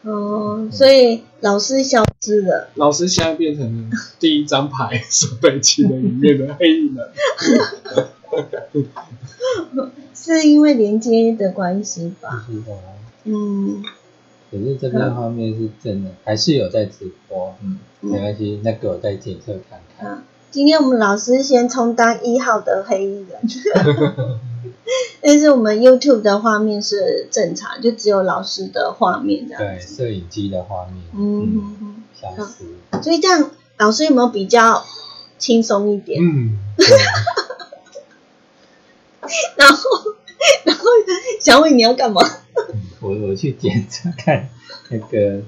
[SPEAKER 2] 哦，所以老师消失了，
[SPEAKER 3] 老师现在变成了第一张牌手背棋的里面的黑衣人。
[SPEAKER 2] 是因为连接的关系吧？
[SPEAKER 1] 是的。
[SPEAKER 2] 嗯，
[SPEAKER 1] 可是这边画面是真的，还是有在直播，嗯，
[SPEAKER 2] 嗯
[SPEAKER 1] 没关系，那个我再检测看看。
[SPEAKER 2] 啊，今天我们老师先充当一号的黑衣人，但是我们 YouTube 的画面是正常，就只有老师的画面这样
[SPEAKER 1] 对，摄影机的画面，
[SPEAKER 2] 嗯
[SPEAKER 1] 嗯，
[SPEAKER 2] 嗯
[SPEAKER 1] 消失。
[SPEAKER 2] 嗯，所以这样老师有没有比较轻松一点？
[SPEAKER 3] 嗯，
[SPEAKER 2] 然后，然后小伟你要干嘛？
[SPEAKER 1] 嗯我我去检查看那个，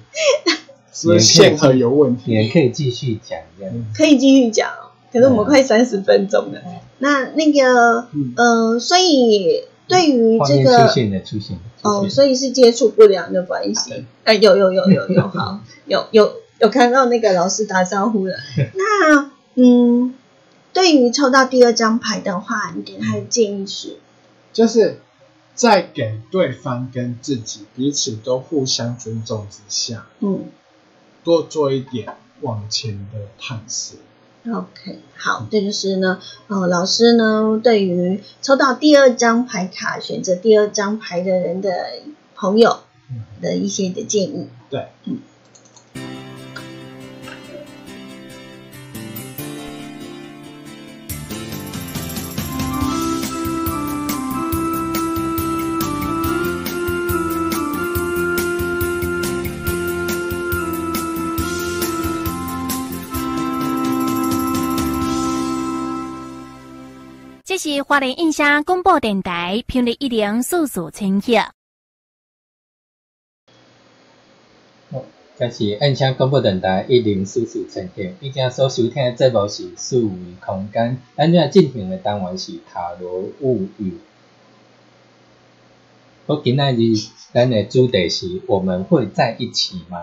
[SPEAKER 3] 是不是线盒有问题？
[SPEAKER 1] 你们可以继续讲这样。
[SPEAKER 3] 嗯
[SPEAKER 2] 可以继续讲哦，可是我们快三十分钟了。那那个，
[SPEAKER 3] 嗯
[SPEAKER 2] 呃，所以对于这个
[SPEAKER 1] 出现的出现
[SPEAKER 2] 哦，所以是接触不良的关系。哎，有有有有有，好，有有有看到那个老师打招呼了。那嗯，对于抽到第二张牌的话，你给他的建议是，
[SPEAKER 3] 就是在给对方跟自己彼此都互相尊重之下，
[SPEAKER 2] 嗯。
[SPEAKER 3] 多做一点往前的探索。
[SPEAKER 2] ，OK，好，这就是呢，呃，老师呢对于抽到第二张牌卡，选择第二张牌的人的朋友
[SPEAKER 3] 嗯。
[SPEAKER 2] 的一些的建议。
[SPEAKER 3] 对，
[SPEAKER 4] 这是华联印象广播电台频率一零四四千赫。
[SPEAKER 1] 这是印象广播电台一零四四千赫，你今所收听的节目是四维空间，咱今进行的单元是塔罗物语。我今仔日咱的主题是我们会在一起吗？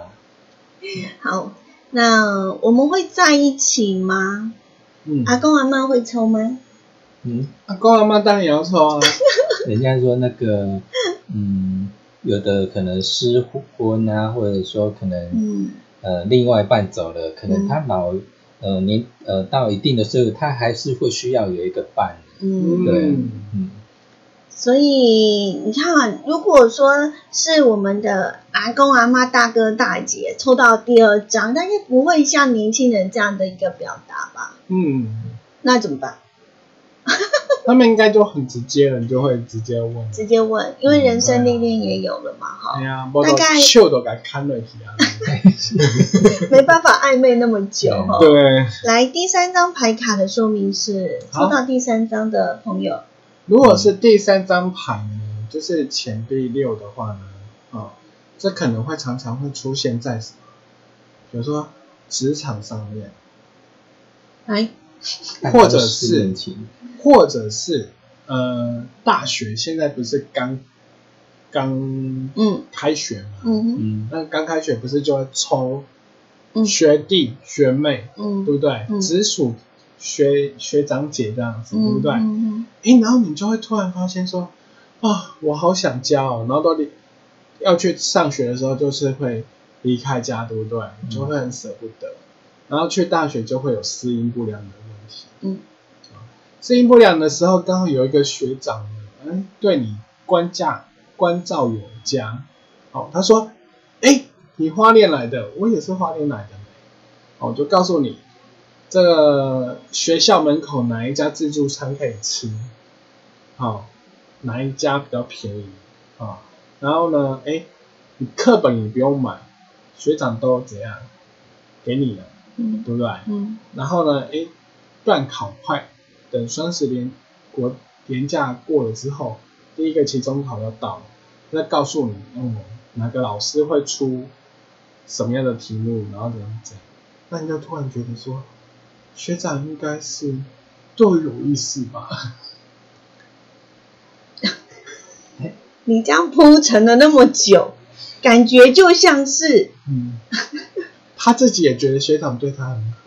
[SPEAKER 2] 好，那我们会在一起吗？
[SPEAKER 3] 嗯，
[SPEAKER 2] 阿公阿妈会抽吗？
[SPEAKER 1] 嗯，
[SPEAKER 3] 阿公阿妈当然也要抽啊。
[SPEAKER 1] 人家说那个，嗯，有的可能失婚啊，或者说可能
[SPEAKER 2] 嗯
[SPEAKER 1] 呃另外一半走了，可能
[SPEAKER 2] 嗯
[SPEAKER 1] 他老呃年呃到一定的岁数，他还是会需要有一个伴。
[SPEAKER 2] 嗯，
[SPEAKER 1] 对
[SPEAKER 2] 所以你看啊，如果说是我们的阿公阿妈、大哥大姐抽到第二张，但是不会像年轻人这样的一个表达吧？
[SPEAKER 3] 嗯，
[SPEAKER 2] 那怎么办？
[SPEAKER 3] 他们应该就很直接了，你就会直接问。
[SPEAKER 2] 直接问，因为人生历练也有了嘛，哈、
[SPEAKER 3] 哎呀，
[SPEAKER 2] 大概
[SPEAKER 3] 秀都给看了去啊。
[SPEAKER 2] 没办法暧昧那么久哈。
[SPEAKER 3] 对，
[SPEAKER 2] 来，第三张牌卡的说明是，
[SPEAKER 3] 好
[SPEAKER 2] 抽到第三张的朋友，
[SPEAKER 3] 如果是第三张牌呢，就是钱币六的话呢，哦，这可能会常常会出现在，比如说职场上面，
[SPEAKER 2] 来，
[SPEAKER 3] 或者是，或者是呃大学现在不是刚刚
[SPEAKER 2] 嗯
[SPEAKER 3] 开学嘛，
[SPEAKER 2] 嗯
[SPEAKER 1] 嗯
[SPEAKER 3] 那刚开学不是就会抽
[SPEAKER 2] 嗯
[SPEAKER 3] 学弟学妹，
[SPEAKER 2] 嗯，
[SPEAKER 3] 对不对？
[SPEAKER 2] 嗯
[SPEAKER 3] 直属学学长姐这样子，对不对？
[SPEAKER 2] 嗯
[SPEAKER 3] 诶，然后你就会突然发现说，啊，我好想家哦，然后到底要去上学的时候，就是会离开家，对不对？
[SPEAKER 2] 嗯
[SPEAKER 3] 就会很舍不得。然后去大学就会有适应不良的。
[SPEAKER 2] 嗯
[SPEAKER 3] 适应不良的时候，刚好有一个学长呢，嗯，对你关价关照有加。哦，他说，哎，你花莲来的，我也是花莲来的。哦，我就告诉你，这个学校门口哪一家自助餐可以吃，好、哪一家比较便宜啊、然后呢，哎，你课本也不用买，学长都怎样给你了，
[SPEAKER 2] 嗯
[SPEAKER 3] 对不对？
[SPEAKER 2] 嗯
[SPEAKER 3] 然后呢，哎，段考快，等双十连国连假过了之后，第一个期中考要到了，再告诉你，嗯，哪个老师会出什么样的题目，然后怎样怎样，那你就突然觉得说，学长应该是对我有意思吧？
[SPEAKER 2] 你这样铺陈了那么久，感觉就像是
[SPEAKER 3] 嗯，他自己也觉得学长对他很好，
[SPEAKER 2] 是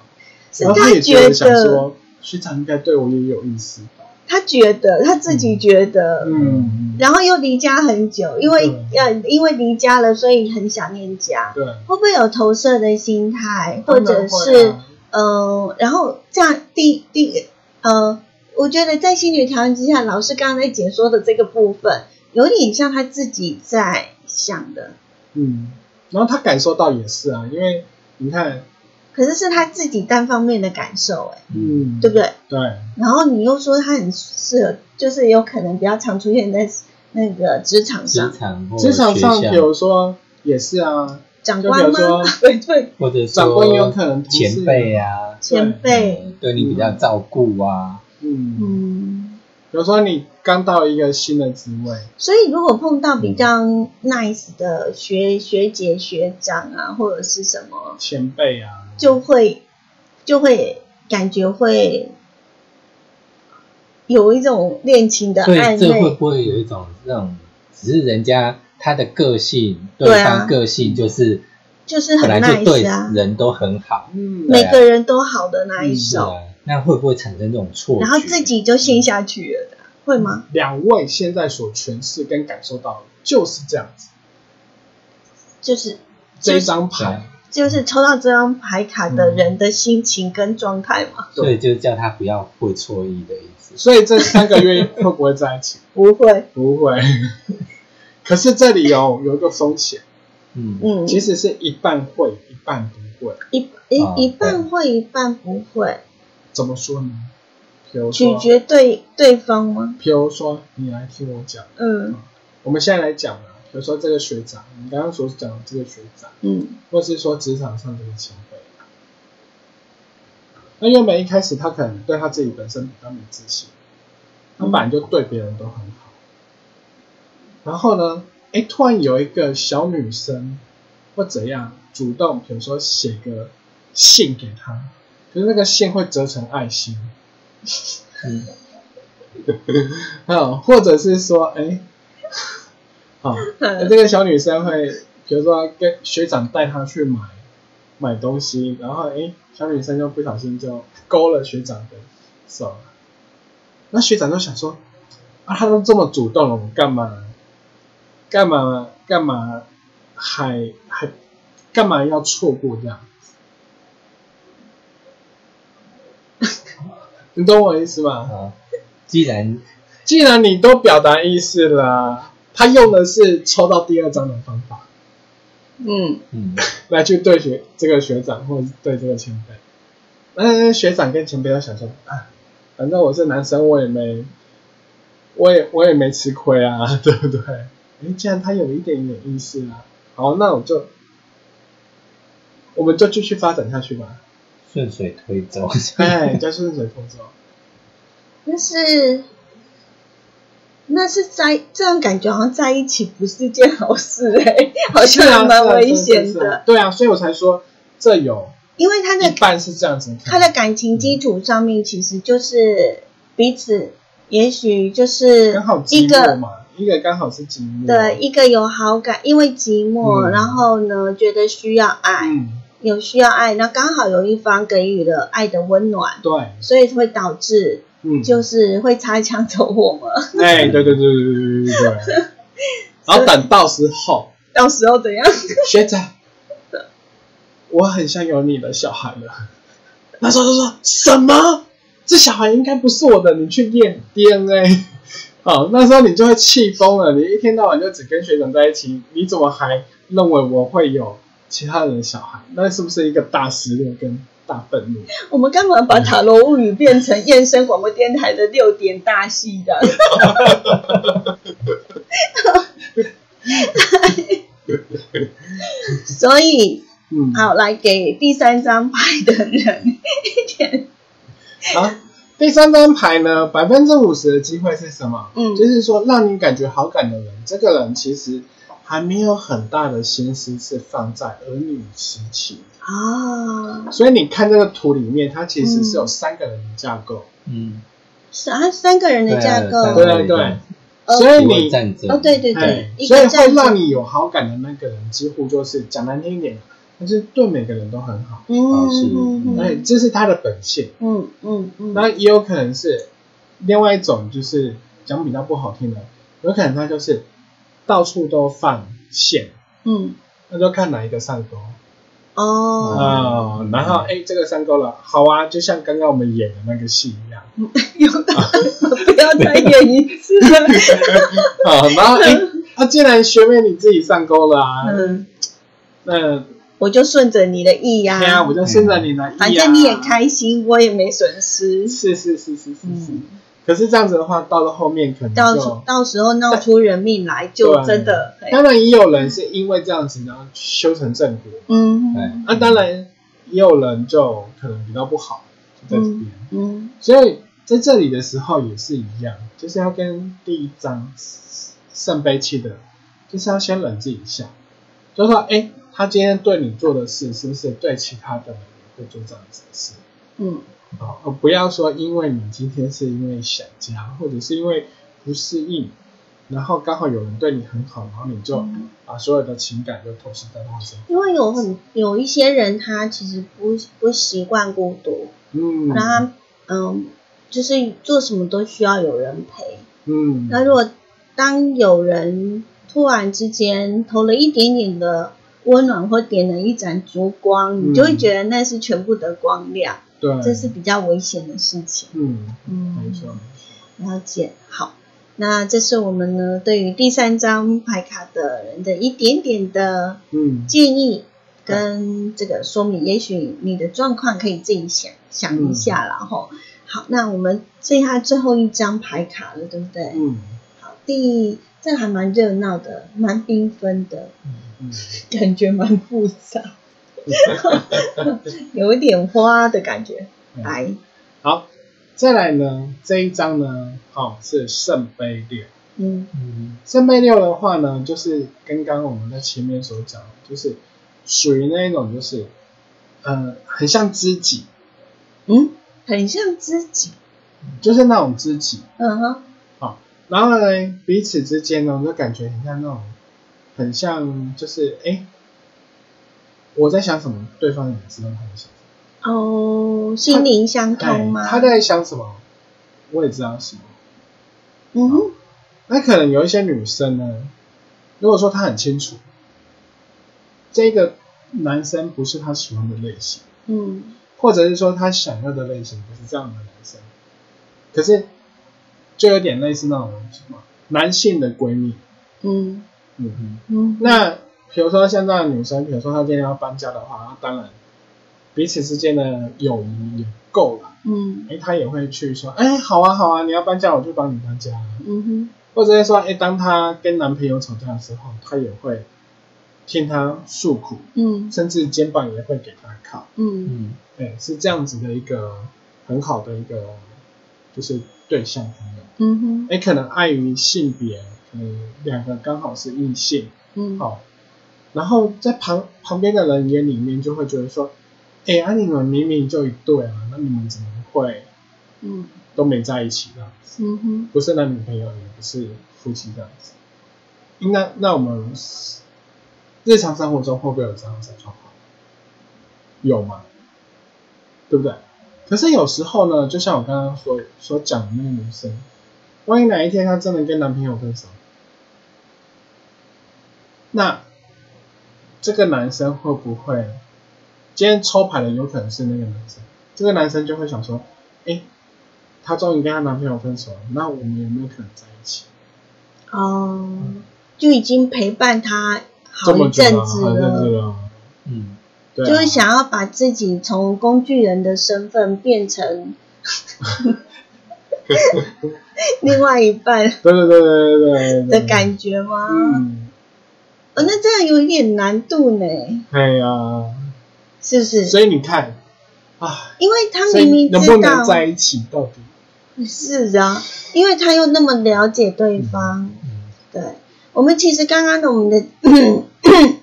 [SPEAKER 3] 然后他也觉
[SPEAKER 2] 觉
[SPEAKER 3] 得想，说，学长应该对我也有意思吧？
[SPEAKER 2] 他觉得他自己觉得，
[SPEAKER 3] 嗯，
[SPEAKER 2] 然后又离家很久，因为
[SPEAKER 3] 对。
[SPEAKER 2] 呃因为离家了，所以很想念家，
[SPEAKER 3] 对，
[SPEAKER 2] 会不会有投射的心态，或者是
[SPEAKER 3] 啊。
[SPEAKER 2] 嗯、呃然后这样第第呃，我觉得在心理调整之下，老师刚刚在解说的这个部分，有点像他自己在想的，
[SPEAKER 3] 嗯，然后他感受到也是啊，因为你看，
[SPEAKER 2] 可是是他自己单方面的感受，哎，
[SPEAKER 3] 嗯，
[SPEAKER 2] 对不对？
[SPEAKER 3] 对，
[SPEAKER 2] 然后你又说他很适合，就是有可能比较常出现在那个职场上。
[SPEAKER 1] 职
[SPEAKER 2] 上，
[SPEAKER 1] 场或
[SPEAKER 3] 职场上，比如说也是啊，
[SPEAKER 2] 长官吗？对 对，
[SPEAKER 1] 或者
[SPEAKER 3] 长官有可能
[SPEAKER 1] 前辈啊，
[SPEAKER 2] 前辈，
[SPEAKER 1] 呃对你比较照顾啊，
[SPEAKER 3] 嗯，
[SPEAKER 2] 嗯，
[SPEAKER 3] 比如说你刚到一个新的职位，
[SPEAKER 2] 所以如果碰到比较 nice 的学学姐学长啊，或者是什么，
[SPEAKER 3] 前辈啊，
[SPEAKER 2] 就会就会感觉会有一种恋情的暧
[SPEAKER 1] 这会，不会有一种那种，只是人家他的个性，
[SPEAKER 2] 对啊。
[SPEAKER 1] 方个性就是
[SPEAKER 2] 就是很
[SPEAKER 1] 本来就对
[SPEAKER 2] nice 啊，
[SPEAKER 1] 人都很好，
[SPEAKER 3] 嗯，
[SPEAKER 2] 每个人都好的那一手，
[SPEAKER 1] 是啊，那会不会产生这种错觉？
[SPEAKER 2] 然后自己就陷下去了的，会吗？
[SPEAKER 3] 两位现在所诠释跟感受到的就是这样子，
[SPEAKER 2] 就是
[SPEAKER 3] 这张牌，
[SPEAKER 2] 就是抽到这张牌卡的人的心情跟状态嘛？
[SPEAKER 1] 所以就叫他不要会错意的意思。
[SPEAKER 3] 所以这三个月会不会在一起？
[SPEAKER 2] 不会，
[SPEAKER 3] 不会。可是这里有有一个风险，
[SPEAKER 1] 嗯，
[SPEAKER 2] 嗯，
[SPEAKER 3] 其实是一半会，一半不会。
[SPEAKER 2] 一一
[SPEAKER 1] 啊
[SPEAKER 2] 一半会，一半不会，
[SPEAKER 3] 怎么说呢？比如说取，
[SPEAKER 2] 决对对方吗？
[SPEAKER 3] 比如说，你来听我讲。
[SPEAKER 2] 嗯
[SPEAKER 3] 我们现在来讲啊，比如说这个学长，你刚刚所讲的这个学长，
[SPEAKER 2] 嗯。
[SPEAKER 3] 或是说职场上这个前辈，那原本一开始他可能对他自己本身比较没自信，他本来就对别人都很好，然后呢，哎，突然有一个小女生或怎样主动，比如说写个信给他，可是那个信会折成爱心，
[SPEAKER 1] 嗯，
[SPEAKER 3] 啊，或者是说，哎，好，那这个小女生会，比如说跟学长带她去买买东西，然后哎，小女生就不小心就勾了学长的手，那学长就想说，啊，他都这么主动了，我干嘛？干嘛？干嘛？还还干嘛要错过这样子？你懂我意思吗？
[SPEAKER 1] 啊，既然
[SPEAKER 3] 既然你都表达意思了，他用的是抽到第二张的方法
[SPEAKER 2] 嗯，
[SPEAKER 1] 嗯
[SPEAKER 3] 来去对学这个学长或者是对这个前辈。嗯学长跟前辈都想说啊，反正我是男生，我也没，我也我也没吃亏啊，对不对？哎，既然他有一点点意思啊，好，那我就我们就继续发展下去吧。
[SPEAKER 1] 顺水推舟，
[SPEAKER 3] 哎，就顺水推舟。
[SPEAKER 2] 但是那是在这种感觉好像在一起不是件好事哎、好像还蛮危险的，
[SPEAKER 3] 对啊，所以我才说这有
[SPEAKER 2] 因为他的
[SPEAKER 3] 一半是这样子。
[SPEAKER 2] 他的感情基础上面其实就是彼此，也许就是
[SPEAKER 3] 刚好
[SPEAKER 2] 一个
[SPEAKER 3] 嘛，一个刚好是寂寞。
[SPEAKER 2] 对一个有好感，因为寂寞，
[SPEAKER 3] 嗯
[SPEAKER 2] 然后呢觉得需要爱，
[SPEAKER 3] 嗯，
[SPEAKER 2] 有需要爱，那刚好有一方给予了爱的温暖，
[SPEAKER 3] 对，
[SPEAKER 2] 所以会导致
[SPEAKER 3] 嗯，
[SPEAKER 2] 就是会擦枪走火嘛。
[SPEAKER 3] 哎，对对对对对对对对。然后等到时候，
[SPEAKER 2] 到时候怎样？
[SPEAKER 3] 学长，我很像有你的小孩了。那时候就说什么？这小孩应该不是我的，你去验 DNA。好，那时候你就会气疯了。你一天到晚就只跟学长在一起，你怎么还认为我会有其他人的小孩？那是不是一个大失落跟大愤怒？
[SPEAKER 2] 我们干嘛把塔罗物语变成燕声广播电台的六点大戏的？所以，
[SPEAKER 3] 嗯，
[SPEAKER 2] 好，来给第三张牌的人一点，
[SPEAKER 3] 好，第三张牌呢，百分之五十的机会是什么？
[SPEAKER 2] 嗯
[SPEAKER 3] 就是说让你感觉好感的人，这个人其实还没有很大的心思是放在儿女时期，
[SPEAKER 2] 啊，
[SPEAKER 3] 所以你看这个图里面，它其实是有三个人的架构，
[SPEAKER 1] 嗯，
[SPEAKER 2] 是啊三个人的架构，
[SPEAKER 1] 对啊
[SPEAKER 3] 对对所以你
[SPEAKER 2] 哦，对对对
[SPEAKER 3] 所以会让你有好感的那个人，几乎就是讲难听一点，但是对每个人都很好，
[SPEAKER 2] 嗯嗯
[SPEAKER 3] 哎，这是他的本性。
[SPEAKER 2] 嗯嗯嗯，
[SPEAKER 3] 那也有可能是另外一种，就是讲比较不好听的，有可能他就是到处都放线，
[SPEAKER 2] 嗯。
[SPEAKER 3] 那就看哪一个上钩
[SPEAKER 2] 哦，
[SPEAKER 3] 啊、然后哎，这个上钩了，好啊，就像刚刚我们演的那个戏一样。
[SPEAKER 2] 有的不要再演一次了，
[SPEAKER 3] 啊，然后哎，那、既然学妹你自己上钩了啊，
[SPEAKER 2] 嗯，
[SPEAKER 3] 那
[SPEAKER 2] 我就顺着你的意呀、
[SPEAKER 3] 对啊，我就顺着你的意啊，
[SPEAKER 2] 反正你也开心，我也没损失。
[SPEAKER 3] 是是是是是是，
[SPEAKER 2] 嗯，
[SPEAKER 3] 可是这样子的话，到了后面可能就
[SPEAKER 2] 到时到时候闹出人命来，就真的，
[SPEAKER 3] 当然也有人是因为这样子然后修成正果。
[SPEAKER 2] 嗯
[SPEAKER 1] 对
[SPEAKER 3] 那、当然也有人就可能比较不好，就在这边。
[SPEAKER 2] 嗯
[SPEAKER 3] 所以在这里的时候也是一样，就是要跟第一章圣杯七的，就是要先冷静一下，就是说，哎，他今天对你做的事，是不是对其他的会做这样子的事？
[SPEAKER 2] 嗯
[SPEAKER 3] 啊，而不要说因为你今天是因为想家，或者是因为不适应，然后刚好有人对你很好，然后你就
[SPEAKER 2] 嗯
[SPEAKER 3] 把所有的情感都投射在他身上。
[SPEAKER 2] 因为有很有一些人，他其实不不习惯孤独，
[SPEAKER 3] 嗯，
[SPEAKER 2] 然后他嗯，就是做什么都需要有人陪。
[SPEAKER 3] 嗯，
[SPEAKER 2] 那如果当有人突然之间投了一点点的温暖，或点了一盏烛光，
[SPEAKER 3] 嗯
[SPEAKER 2] 你就会觉得那是全部的光亮，
[SPEAKER 3] 对，
[SPEAKER 2] 这是比较危险的事情。
[SPEAKER 3] 嗯，
[SPEAKER 2] 嗯，
[SPEAKER 3] 没错，
[SPEAKER 2] 了解，好，那这是我们呢对于第三张牌卡的人的一点点的
[SPEAKER 3] 嗯。
[SPEAKER 2] 建议跟这个说明，也许你的状况可以自己想想一下啦。吼、好，那我们剩下最后一张牌卡了，对不对？
[SPEAKER 3] 嗯。
[SPEAKER 2] 好，第这还蛮热闹的，蛮缤纷的，
[SPEAKER 3] 嗯。
[SPEAKER 2] 感觉蛮复杂，有一点花的感觉。
[SPEAKER 3] 嗯，
[SPEAKER 2] 来，
[SPEAKER 3] 好，再来呢，这一张呢，好、是圣杯六。
[SPEAKER 2] 嗯
[SPEAKER 1] 嗯
[SPEAKER 3] 圣杯六的话呢，就是刚刚我们在前面所讲，就是属于那一种就是，呃，很像知己，
[SPEAKER 2] 嗯，很像知己。
[SPEAKER 3] 就是那种知己。
[SPEAKER 2] 嗯哼，
[SPEAKER 3] 然后呢，彼此之间呢，就感觉很像那种，很像就是哎，我在想什么，对方也知道他在想什么。
[SPEAKER 2] 哦，心灵相通吗？
[SPEAKER 3] 哎他在想什么，我也知道什么。
[SPEAKER 2] 嗯哼，
[SPEAKER 3] 那可能有一些女生呢，如果说她很清楚，这个男生不是她喜欢的类型，
[SPEAKER 2] 嗯
[SPEAKER 3] 或者是说她想要的类型不是这样的男生，可是就有点类似那种什么男性的闺蜜，
[SPEAKER 2] 嗯
[SPEAKER 3] 嗯哼。
[SPEAKER 2] 嗯，
[SPEAKER 3] 那比如说现在的女生，比如说她今天要搬家的话，那当然彼此之间的友谊也够了，
[SPEAKER 2] 嗯。
[SPEAKER 3] 哎，她也会去说，哎，好啊好啊，你要搬家我就帮你搬家，
[SPEAKER 2] 嗯哼，
[SPEAKER 3] 或者是说，哎，当她跟男朋友吵架的时候，她也会听他诉苦，
[SPEAKER 2] 嗯。
[SPEAKER 3] 甚至肩膀也会给他靠，
[SPEAKER 2] 嗯。
[SPEAKER 1] 嗯
[SPEAKER 3] 对，是这样子的一个很好的一个就是对象朋友。
[SPEAKER 2] 嗯哼，
[SPEAKER 3] 哎，可能碍于性别，嗯，两个刚好是异性，
[SPEAKER 2] 嗯。
[SPEAKER 3] 好，然后在旁旁边的人眼里面就会觉得说，哎，啊你们明明就一对啊，那你们怎么会
[SPEAKER 2] 嗯
[SPEAKER 3] 都没在一起这样子？
[SPEAKER 2] 嗯哼，
[SPEAKER 3] 不是男女朋友，也不是夫妻这样子。那那我们日常生活中会不会有这样子的状况？有吗？对不对？可是有时候呢，就像我刚刚所所讲的那个女生，万一哪一天她真的跟男朋友分手，那这个男生会不会今天抽牌的有可能是那个男生？这个男生就会想说，哎，她终于跟她男朋友分手了，那我们有没有可能在一起？
[SPEAKER 2] 哦，就已经陪伴他好一阵子
[SPEAKER 3] 了，
[SPEAKER 1] 嗯，
[SPEAKER 3] 对啊、
[SPEAKER 2] 就是想要把自己从工具人的身份变成 另外一半
[SPEAKER 3] 对对对对对
[SPEAKER 2] 的感觉吗？
[SPEAKER 3] 嗯，
[SPEAKER 2] 哦，那这样有一点难度呢，
[SPEAKER 3] 哎呀，
[SPEAKER 2] 是不是？
[SPEAKER 3] 所以你看，啊，
[SPEAKER 2] 因为他
[SPEAKER 3] 所以
[SPEAKER 2] 明明
[SPEAKER 3] 能不
[SPEAKER 2] 知道。
[SPEAKER 3] 能在一起到底？
[SPEAKER 2] 是啊，因为他又那么了解对方。
[SPEAKER 1] 嗯
[SPEAKER 2] 对，我们其实刚刚的我们的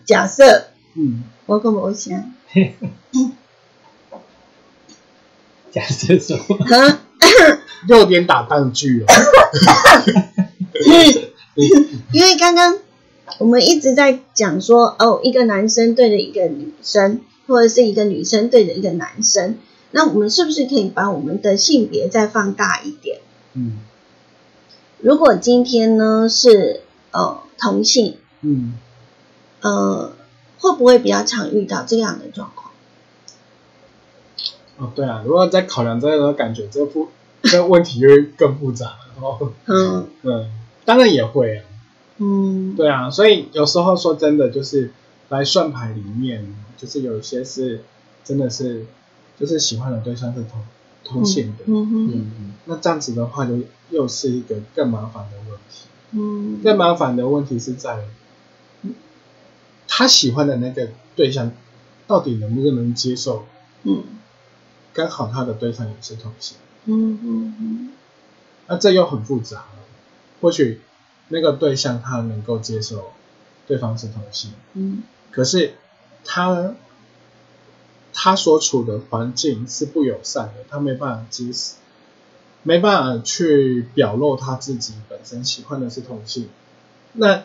[SPEAKER 2] 假设，
[SPEAKER 3] 嗯，
[SPEAKER 2] 我跟我想，
[SPEAKER 1] 假设说，
[SPEAKER 2] 哈，
[SPEAKER 3] 有点打断句哦。
[SPEAKER 2] 因为刚刚我们一直在讲说，哦，一个男生对着一个女生，或者是一个女生对着一个男生，那我们是不是可以把我们的性别再放大一点？
[SPEAKER 3] 嗯
[SPEAKER 2] 如果今天呢是呃同性，
[SPEAKER 3] 嗯，
[SPEAKER 2] 呃，会不会比较常遇到这样的状况？
[SPEAKER 3] 哦对啊，如果再考量这个，感觉这不这个问题就会更复杂了哦。
[SPEAKER 2] 嗯
[SPEAKER 3] 嗯，当然也会啊，
[SPEAKER 2] 嗯。
[SPEAKER 3] 对啊，所以有时候说真的，就是来算牌里面，就是有一些是真的是就是喜欢的对象是同同性的，
[SPEAKER 2] 嗯哼
[SPEAKER 1] 嗯。
[SPEAKER 3] 那这样子的话就又是一个更麻烦的问题。
[SPEAKER 2] 嗯。
[SPEAKER 3] 更麻烦的问题是在，他喜欢的那个对象到底能不能接受？
[SPEAKER 2] 嗯。
[SPEAKER 3] 刚好他的对象也是同性，
[SPEAKER 2] 嗯嗯嗯。
[SPEAKER 3] 那这又很复杂了。或许那个对象他能够接受对方是同性，
[SPEAKER 2] 嗯
[SPEAKER 3] 可是他他所处的环境是不友善的，他没办法接受，没办法去表露他自己本身喜欢的是同性。那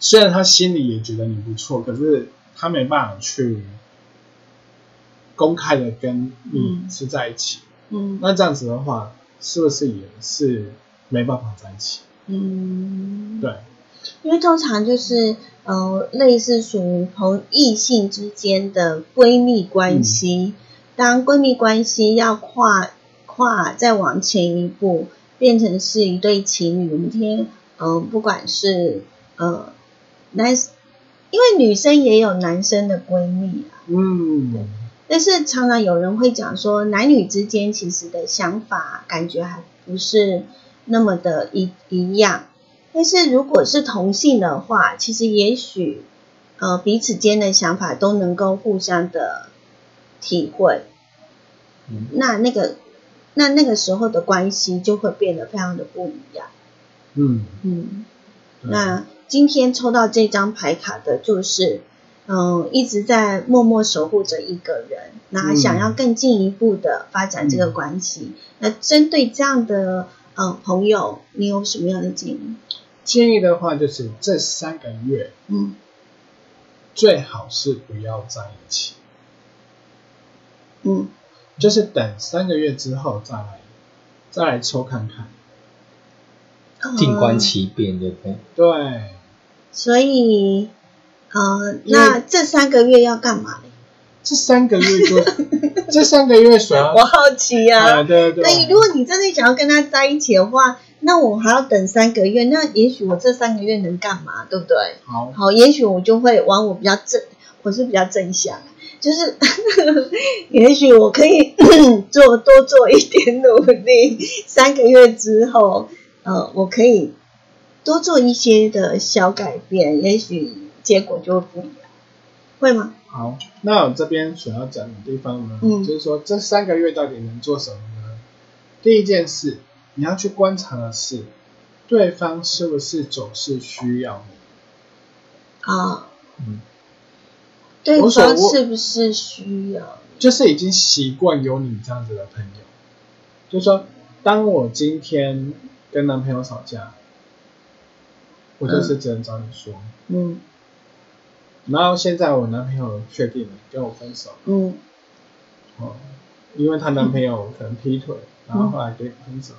[SPEAKER 3] 虽然他心里也觉得你不错，可是他没办法去公开的跟你是在一起。
[SPEAKER 2] 嗯
[SPEAKER 3] 那这样子的话，是不是也是没办法在一起？
[SPEAKER 2] 嗯，
[SPEAKER 3] 对，
[SPEAKER 2] 因为通常就是呃，类似属于同异性之间的闺蜜关系，当闺蜜关系要跨跨再往前一步，变成是一对情侣，我们今天嗯、呃，不管是呃男，因为女生也有男生的闺蜜啊，
[SPEAKER 3] 嗯，
[SPEAKER 2] 但是常常有人会讲说，男女之间其实的想法感觉还不是那么的一一样。但是如果是同性的话，其实也许呃彼此间的想法都能够互相的体会，
[SPEAKER 1] 嗯。
[SPEAKER 2] 那那个那那个时候的关系就会变得非常的不一样。
[SPEAKER 3] 嗯，
[SPEAKER 2] 嗯，那今天抽到这张牌卡的就是嗯，一直在默默守护着一个人，那想要更进一步的发展这个关系。那针对这样的嗯朋友，你有什么样的建议？
[SPEAKER 3] 建议的话就是这三个月
[SPEAKER 2] 嗯
[SPEAKER 3] 最好是不要在一起，
[SPEAKER 2] 嗯
[SPEAKER 3] 就是等三个月之后再来再来抽看看。
[SPEAKER 1] 静观
[SPEAKER 2] 嗯
[SPEAKER 1] 其变，对不对？
[SPEAKER 3] 对，
[SPEAKER 2] 所以，呃，那这三个月要干嘛呢？
[SPEAKER 3] 这三个月就 这三个月所要
[SPEAKER 2] 我好奇啊。
[SPEAKER 3] 啊，对对对，
[SPEAKER 2] 那如果你真的想要跟他在一起的话，那我还要等三个月，那也许我这三个月能干嘛，对不对？
[SPEAKER 3] 好，
[SPEAKER 2] 好，也许我就会往我比较正，我是比较正向，就是 也许我可以 做多做一点努力，三个月之后，呃，我可以多做一些的小改变，也许结果就会不一样，会吗？
[SPEAKER 3] 好，那我这边所要讲的地方呢，
[SPEAKER 2] 嗯
[SPEAKER 3] 就是说这三个月到底能做什么呢？第一件事，你要去观察的是，对方是不是总是需要你。
[SPEAKER 2] 啊，
[SPEAKER 3] 嗯，
[SPEAKER 2] 对方是不是需要？
[SPEAKER 3] 就是已经习惯有你这样子的朋友，就是说，当我今天跟男朋友吵架，我就是只能找你说。
[SPEAKER 2] 嗯
[SPEAKER 3] 然后现在我男朋友确定了跟我分手，
[SPEAKER 2] 嗯
[SPEAKER 3] 哦，因为她男朋友可能劈腿，然后后来跟你分手，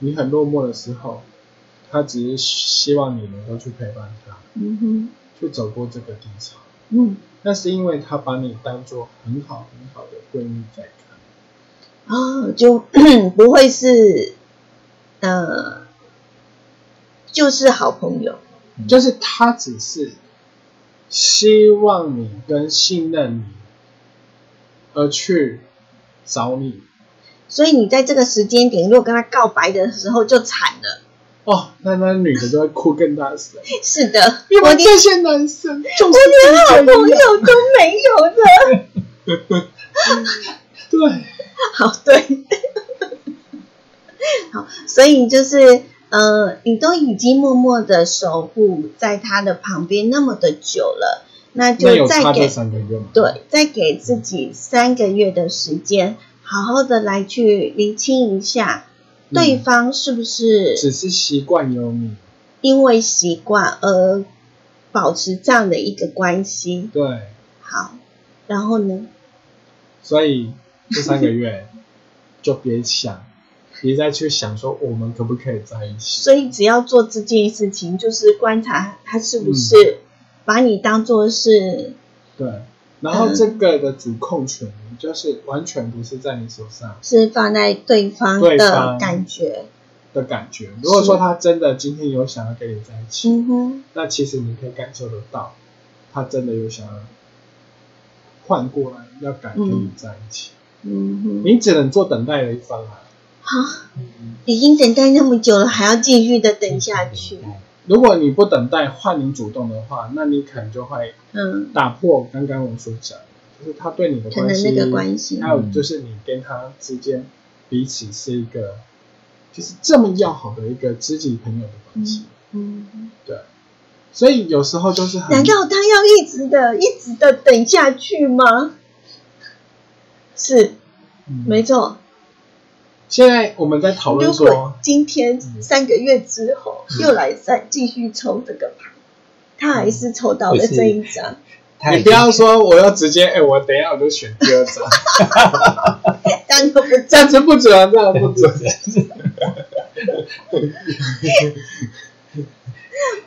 [SPEAKER 3] 你很落寞的时候，她只是希望你能够去陪伴她，
[SPEAKER 2] 嗯哼
[SPEAKER 3] 去走过这个低潮。
[SPEAKER 2] 嗯
[SPEAKER 3] 那是因为她把你当做很好很好的闺蜜在看。
[SPEAKER 2] 啊，就 不会是呃，就是好朋友。
[SPEAKER 3] 就是他只是希望你跟信任你，而去找你。
[SPEAKER 2] 所以你在这个时间点，如果跟他告白的时候就惨了。
[SPEAKER 3] 哦，那那女的都会哭更大声，
[SPEAKER 2] 是的，
[SPEAKER 3] 因
[SPEAKER 2] 我
[SPEAKER 3] 这些男生就是
[SPEAKER 2] 我连好朋。友都没有的。
[SPEAKER 3] 对，
[SPEAKER 2] 好，对，好，所以就是呃，你都已经默默的守护在他的旁边那么的久了，那
[SPEAKER 3] 那
[SPEAKER 2] 就再给？对，再给自己三个月的时间，好好的来去厘清一下，
[SPEAKER 3] 嗯
[SPEAKER 2] 对方是不是
[SPEAKER 3] 只是习惯有你。
[SPEAKER 2] 因为习惯而保持这样的一个关系。
[SPEAKER 3] 对，
[SPEAKER 2] 好，然后呢？
[SPEAKER 3] 所以这三个月 就别想，别再去想说我们可不可以在一起。
[SPEAKER 2] 所以只要做这件事情，就是观察他是不
[SPEAKER 3] 嗯
[SPEAKER 2] 是把你当做是
[SPEAKER 3] 对，然后这个的主控权就是完全不是在你手上
[SPEAKER 2] 是放在对方的感觉。
[SPEAKER 3] 的感觉。如果说他真的今天有想要跟你在一起，
[SPEAKER 2] 嗯，
[SPEAKER 3] 那其实你可以感受得到，他真的有想要换过来，要敢跟你在一起。
[SPEAKER 2] 嗯哼，
[SPEAKER 3] 你只能做等待的一方啊。
[SPEAKER 2] 好，已经等待那么久了，还要继续的等下去。
[SPEAKER 3] 如果你不等待换你主动的话，那你可能就会
[SPEAKER 2] 嗯，
[SPEAKER 3] 打破刚刚我所讲的，就是他对你的关系，
[SPEAKER 2] 可能那个关系
[SPEAKER 3] 还有就是你跟他之间彼此是一个，就是这么要好的一个知己朋友的关系。
[SPEAKER 2] 嗯，
[SPEAKER 3] 对，所以有时候就是很
[SPEAKER 2] 难道他要一直的、一直的等下去吗？是，
[SPEAKER 3] 嗯
[SPEAKER 2] 没错。
[SPEAKER 3] 现在我们在讨论
[SPEAKER 2] 如果
[SPEAKER 3] 说，
[SPEAKER 2] 今天
[SPEAKER 3] 嗯
[SPEAKER 2] 三个月之后又来再继续抽这个牌，他还是抽到了这一张，
[SPEAKER 3] 你不要说我要直接，哎、我等一下我就选第二张，
[SPEAKER 2] 这样就不
[SPEAKER 3] 这样子不准。啊，这样不准。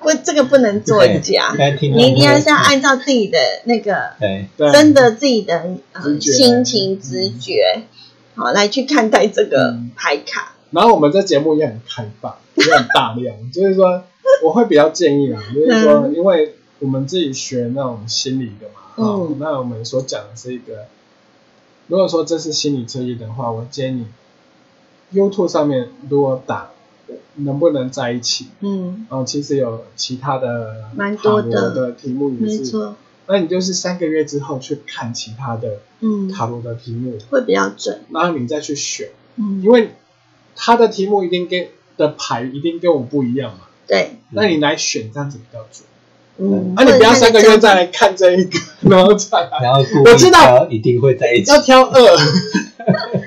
[SPEAKER 2] 不，这个不能作假。你一定要是要按照自己的那个
[SPEAKER 1] 对，
[SPEAKER 2] 真的自己的呃心情直觉，好来去看待这个
[SPEAKER 3] 嗯。
[SPEAKER 2] 牌卡。
[SPEAKER 3] 然后我们这节目也很开放，也很大量，就是说我会比较建议啊，就是说，
[SPEAKER 2] 嗯。
[SPEAKER 3] 因为我们自己学那种心理的嘛，哦
[SPEAKER 2] 嗯
[SPEAKER 3] 那我们所讲的是一个，如果说这是心理测验的话，我建议你 YouTube 上面如果打能不能在一起，
[SPEAKER 2] 嗯，
[SPEAKER 3] 哦，其实有其他的
[SPEAKER 2] 蛮多的。
[SPEAKER 3] 的题目也是，
[SPEAKER 2] 没错，
[SPEAKER 3] 那你就是三个月之后去看其他的
[SPEAKER 2] 嗯，
[SPEAKER 3] 塔罗的题目，
[SPEAKER 2] 会比较准。
[SPEAKER 3] 然后你再去选，
[SPEAKER 2] 嗯。
[SPEAKER 3] 因，为他的题目一定跟的牌一定跟我不一样嘛，
[SPEAKER 2] 对，
[SPEAKER 3] 那你来选这样子比较准。
[SPEAKER 2] 嗯，
[SPEAKER 3] 啊，你不要三个月再来看这一个，然后再来，
[SPEAKER 1] 然后故意
[SPEAKER 3] 我知道。
[SPEAKER 1] 一定会在一起。
[SPEAKER 3] 要，挑二，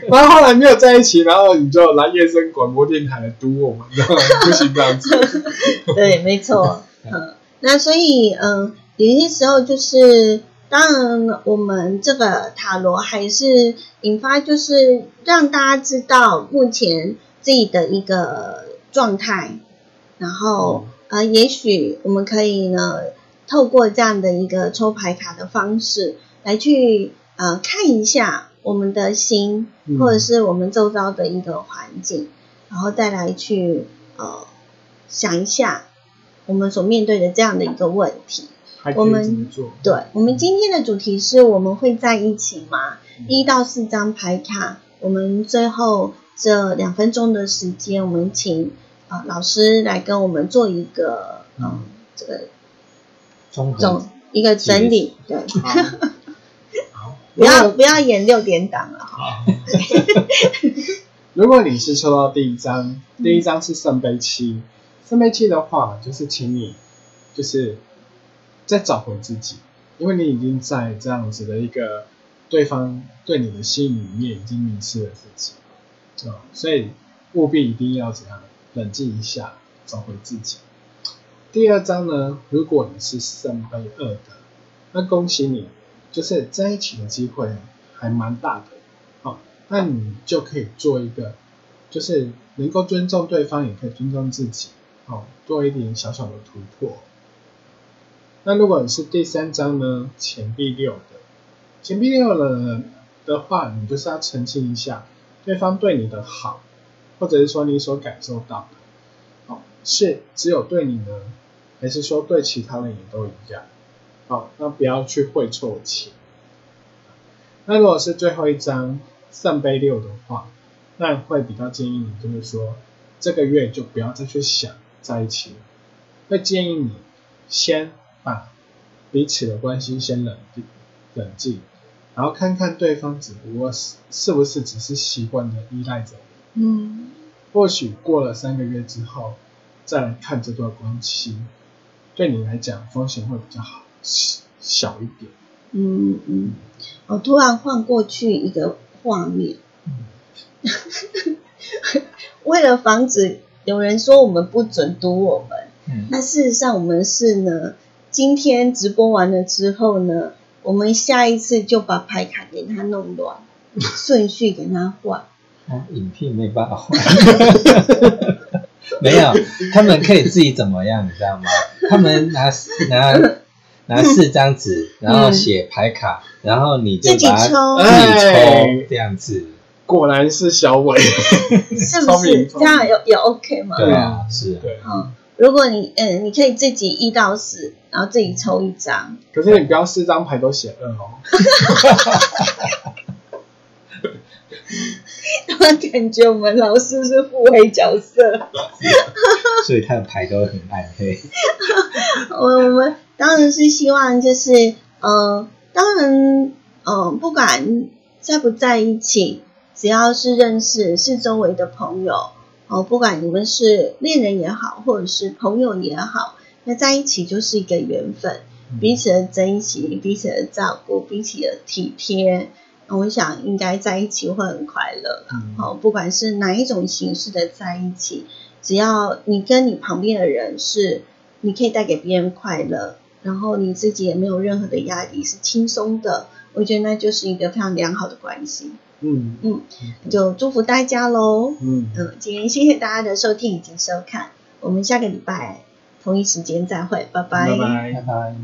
[SPEAKER 3] 然后后来没有在一起，然后你就来夜深广播电台来堵我们，然后不行这样子。
[SPEAKER 2] 对，没错。嗯，那所以嗯，有些时候就是，当然我们这个塔罗还是引发，就是让大家知道目前自己的一个状态，然后呃，也许我们可以呢，透过这样的一个抽牌卡的方式来去呃看一下我们的心，
[SPEAKER 3] 嗯
[SPEAKER 2] 或者是我们周遭的一个环境，然后再来去呃想一下我们所面对的这样的一个问题。我们？对，我们今天的主题是我们会在一起吗？
[SPEAKER 3] 嗯
[SPEAKER 2] 一到四张牌卡，我们最后这两分钟的时间，我们请呃老师来跟我们做一个嗯、
[SPEAKER 3] 嗯
[SPEAKER 2] 这个总一个整理，对，不要不要演六点档了哈。
[SPEAKER 3] 如果你是抽到第一张，第一张是圣杯七，圣杯七的话，就是请你就是再找回自己，因为你已经在这样子的一个对方对你的心里面已经迷失了自己，啊，所以务必一定要怎样冷静一下，找回自己。第二章呢，如果你是圣杯二的，那恭喜你，就是在一起的机会还蛮大的。好，那你就可以做一个，就是能够尊重对方，也可以尊重自己，哦，做一点小小的突破。那如果你是第三张呢，钱币六的，钱币六的的话，你就是要澄清一下对方对你的好，或者是说你所感受到的，哦，是只有对你呢，还是说对其他人也都一样？好，那不要去会错钱。那如果是最后一张圣杯六的话，那会比较建议你，就是说这个月就不要再去想在一起了，会建议你先把彼此的关系先冷静冷静，然后看看对方只不过是是不是只是习惯的依赖着你，
[SPEAKER 2] 嗯。
[SPEAKER 3] 或许过了三个月之后再来看这段关系，对你来讲风险会比较好小一点。
[SPEAKER 2] 嗯嗯，我突然换过去一个画面，为了防止有人说我们不准读我们，
[SPEAKER 1] 嗯
[SPEAKER 2] 那事实上我们是呢，今天直播完了之后呢，我们下一次就把牌卡给他弄乱，顺序给他换。
[SPEAKER 1] 哦，影片没办法换，没有，他们可以自己怎么样，你知道吗？他们拿拿拿四张纸，然后写牌卡，然后你就
[SPEAKER 2] 自己抽。
[SPEAKER 1] 自己
[SPEAKER 3] 哎
[SPEAKER 1] 抽这样子，
[SPEAKER 3] 果然是小伟，
[SPEAKER 2] 是不
[SPEAKER 3] 聪明
[SPEAKER 2] 是这样有有 OK 吗？
[SPEAKER 1] 对啊，是啊，
[SPEAKER 3] 对。
[SPEAKER 2] 嗯，如果你嗯，你可以自己一到四，然后自己抽一张。
[SPEAKER 3] 可是你不要四张牌都写二哦。
[SPEAKER 2] 感觉我们老师是互黑角色。
[SPEAKER 1] 所以他的牌都很暗黑。
[SPEAKER 2] 我我们当然是希望就是呃，当然呃，不管在不在一起，只要是认识是周围的朋友哦，不管你们是恋人也好，或者是朋友也好，那在一起就是一个缘分，彼此的珍惜，彼此的照顾，彼此的体贴。我想应该在一起会很快乐啦。
[SPEAKER 3] 嗯
[SPEAKER 2] 哦，不管是哪一种形式的在一起，只要你跟你旁边的人是你可以带给别人快乐，然后你自己也没有任何的压力，是轻松的，我觉得那就是一个非常良好的关系。
[SPEAKER 3] 嗯
[SPEAKER 2] 嗯，就祝福大家喽。
[SPEAKER 3] 嗯
[SPEAKER 2] 嗯，今天谢谢大家的收听以及收看，我们下个礼拜同一时间再会，拜拜。
[SPEAKER 3] 拜拜
[SPEAKER 1] 拜拜。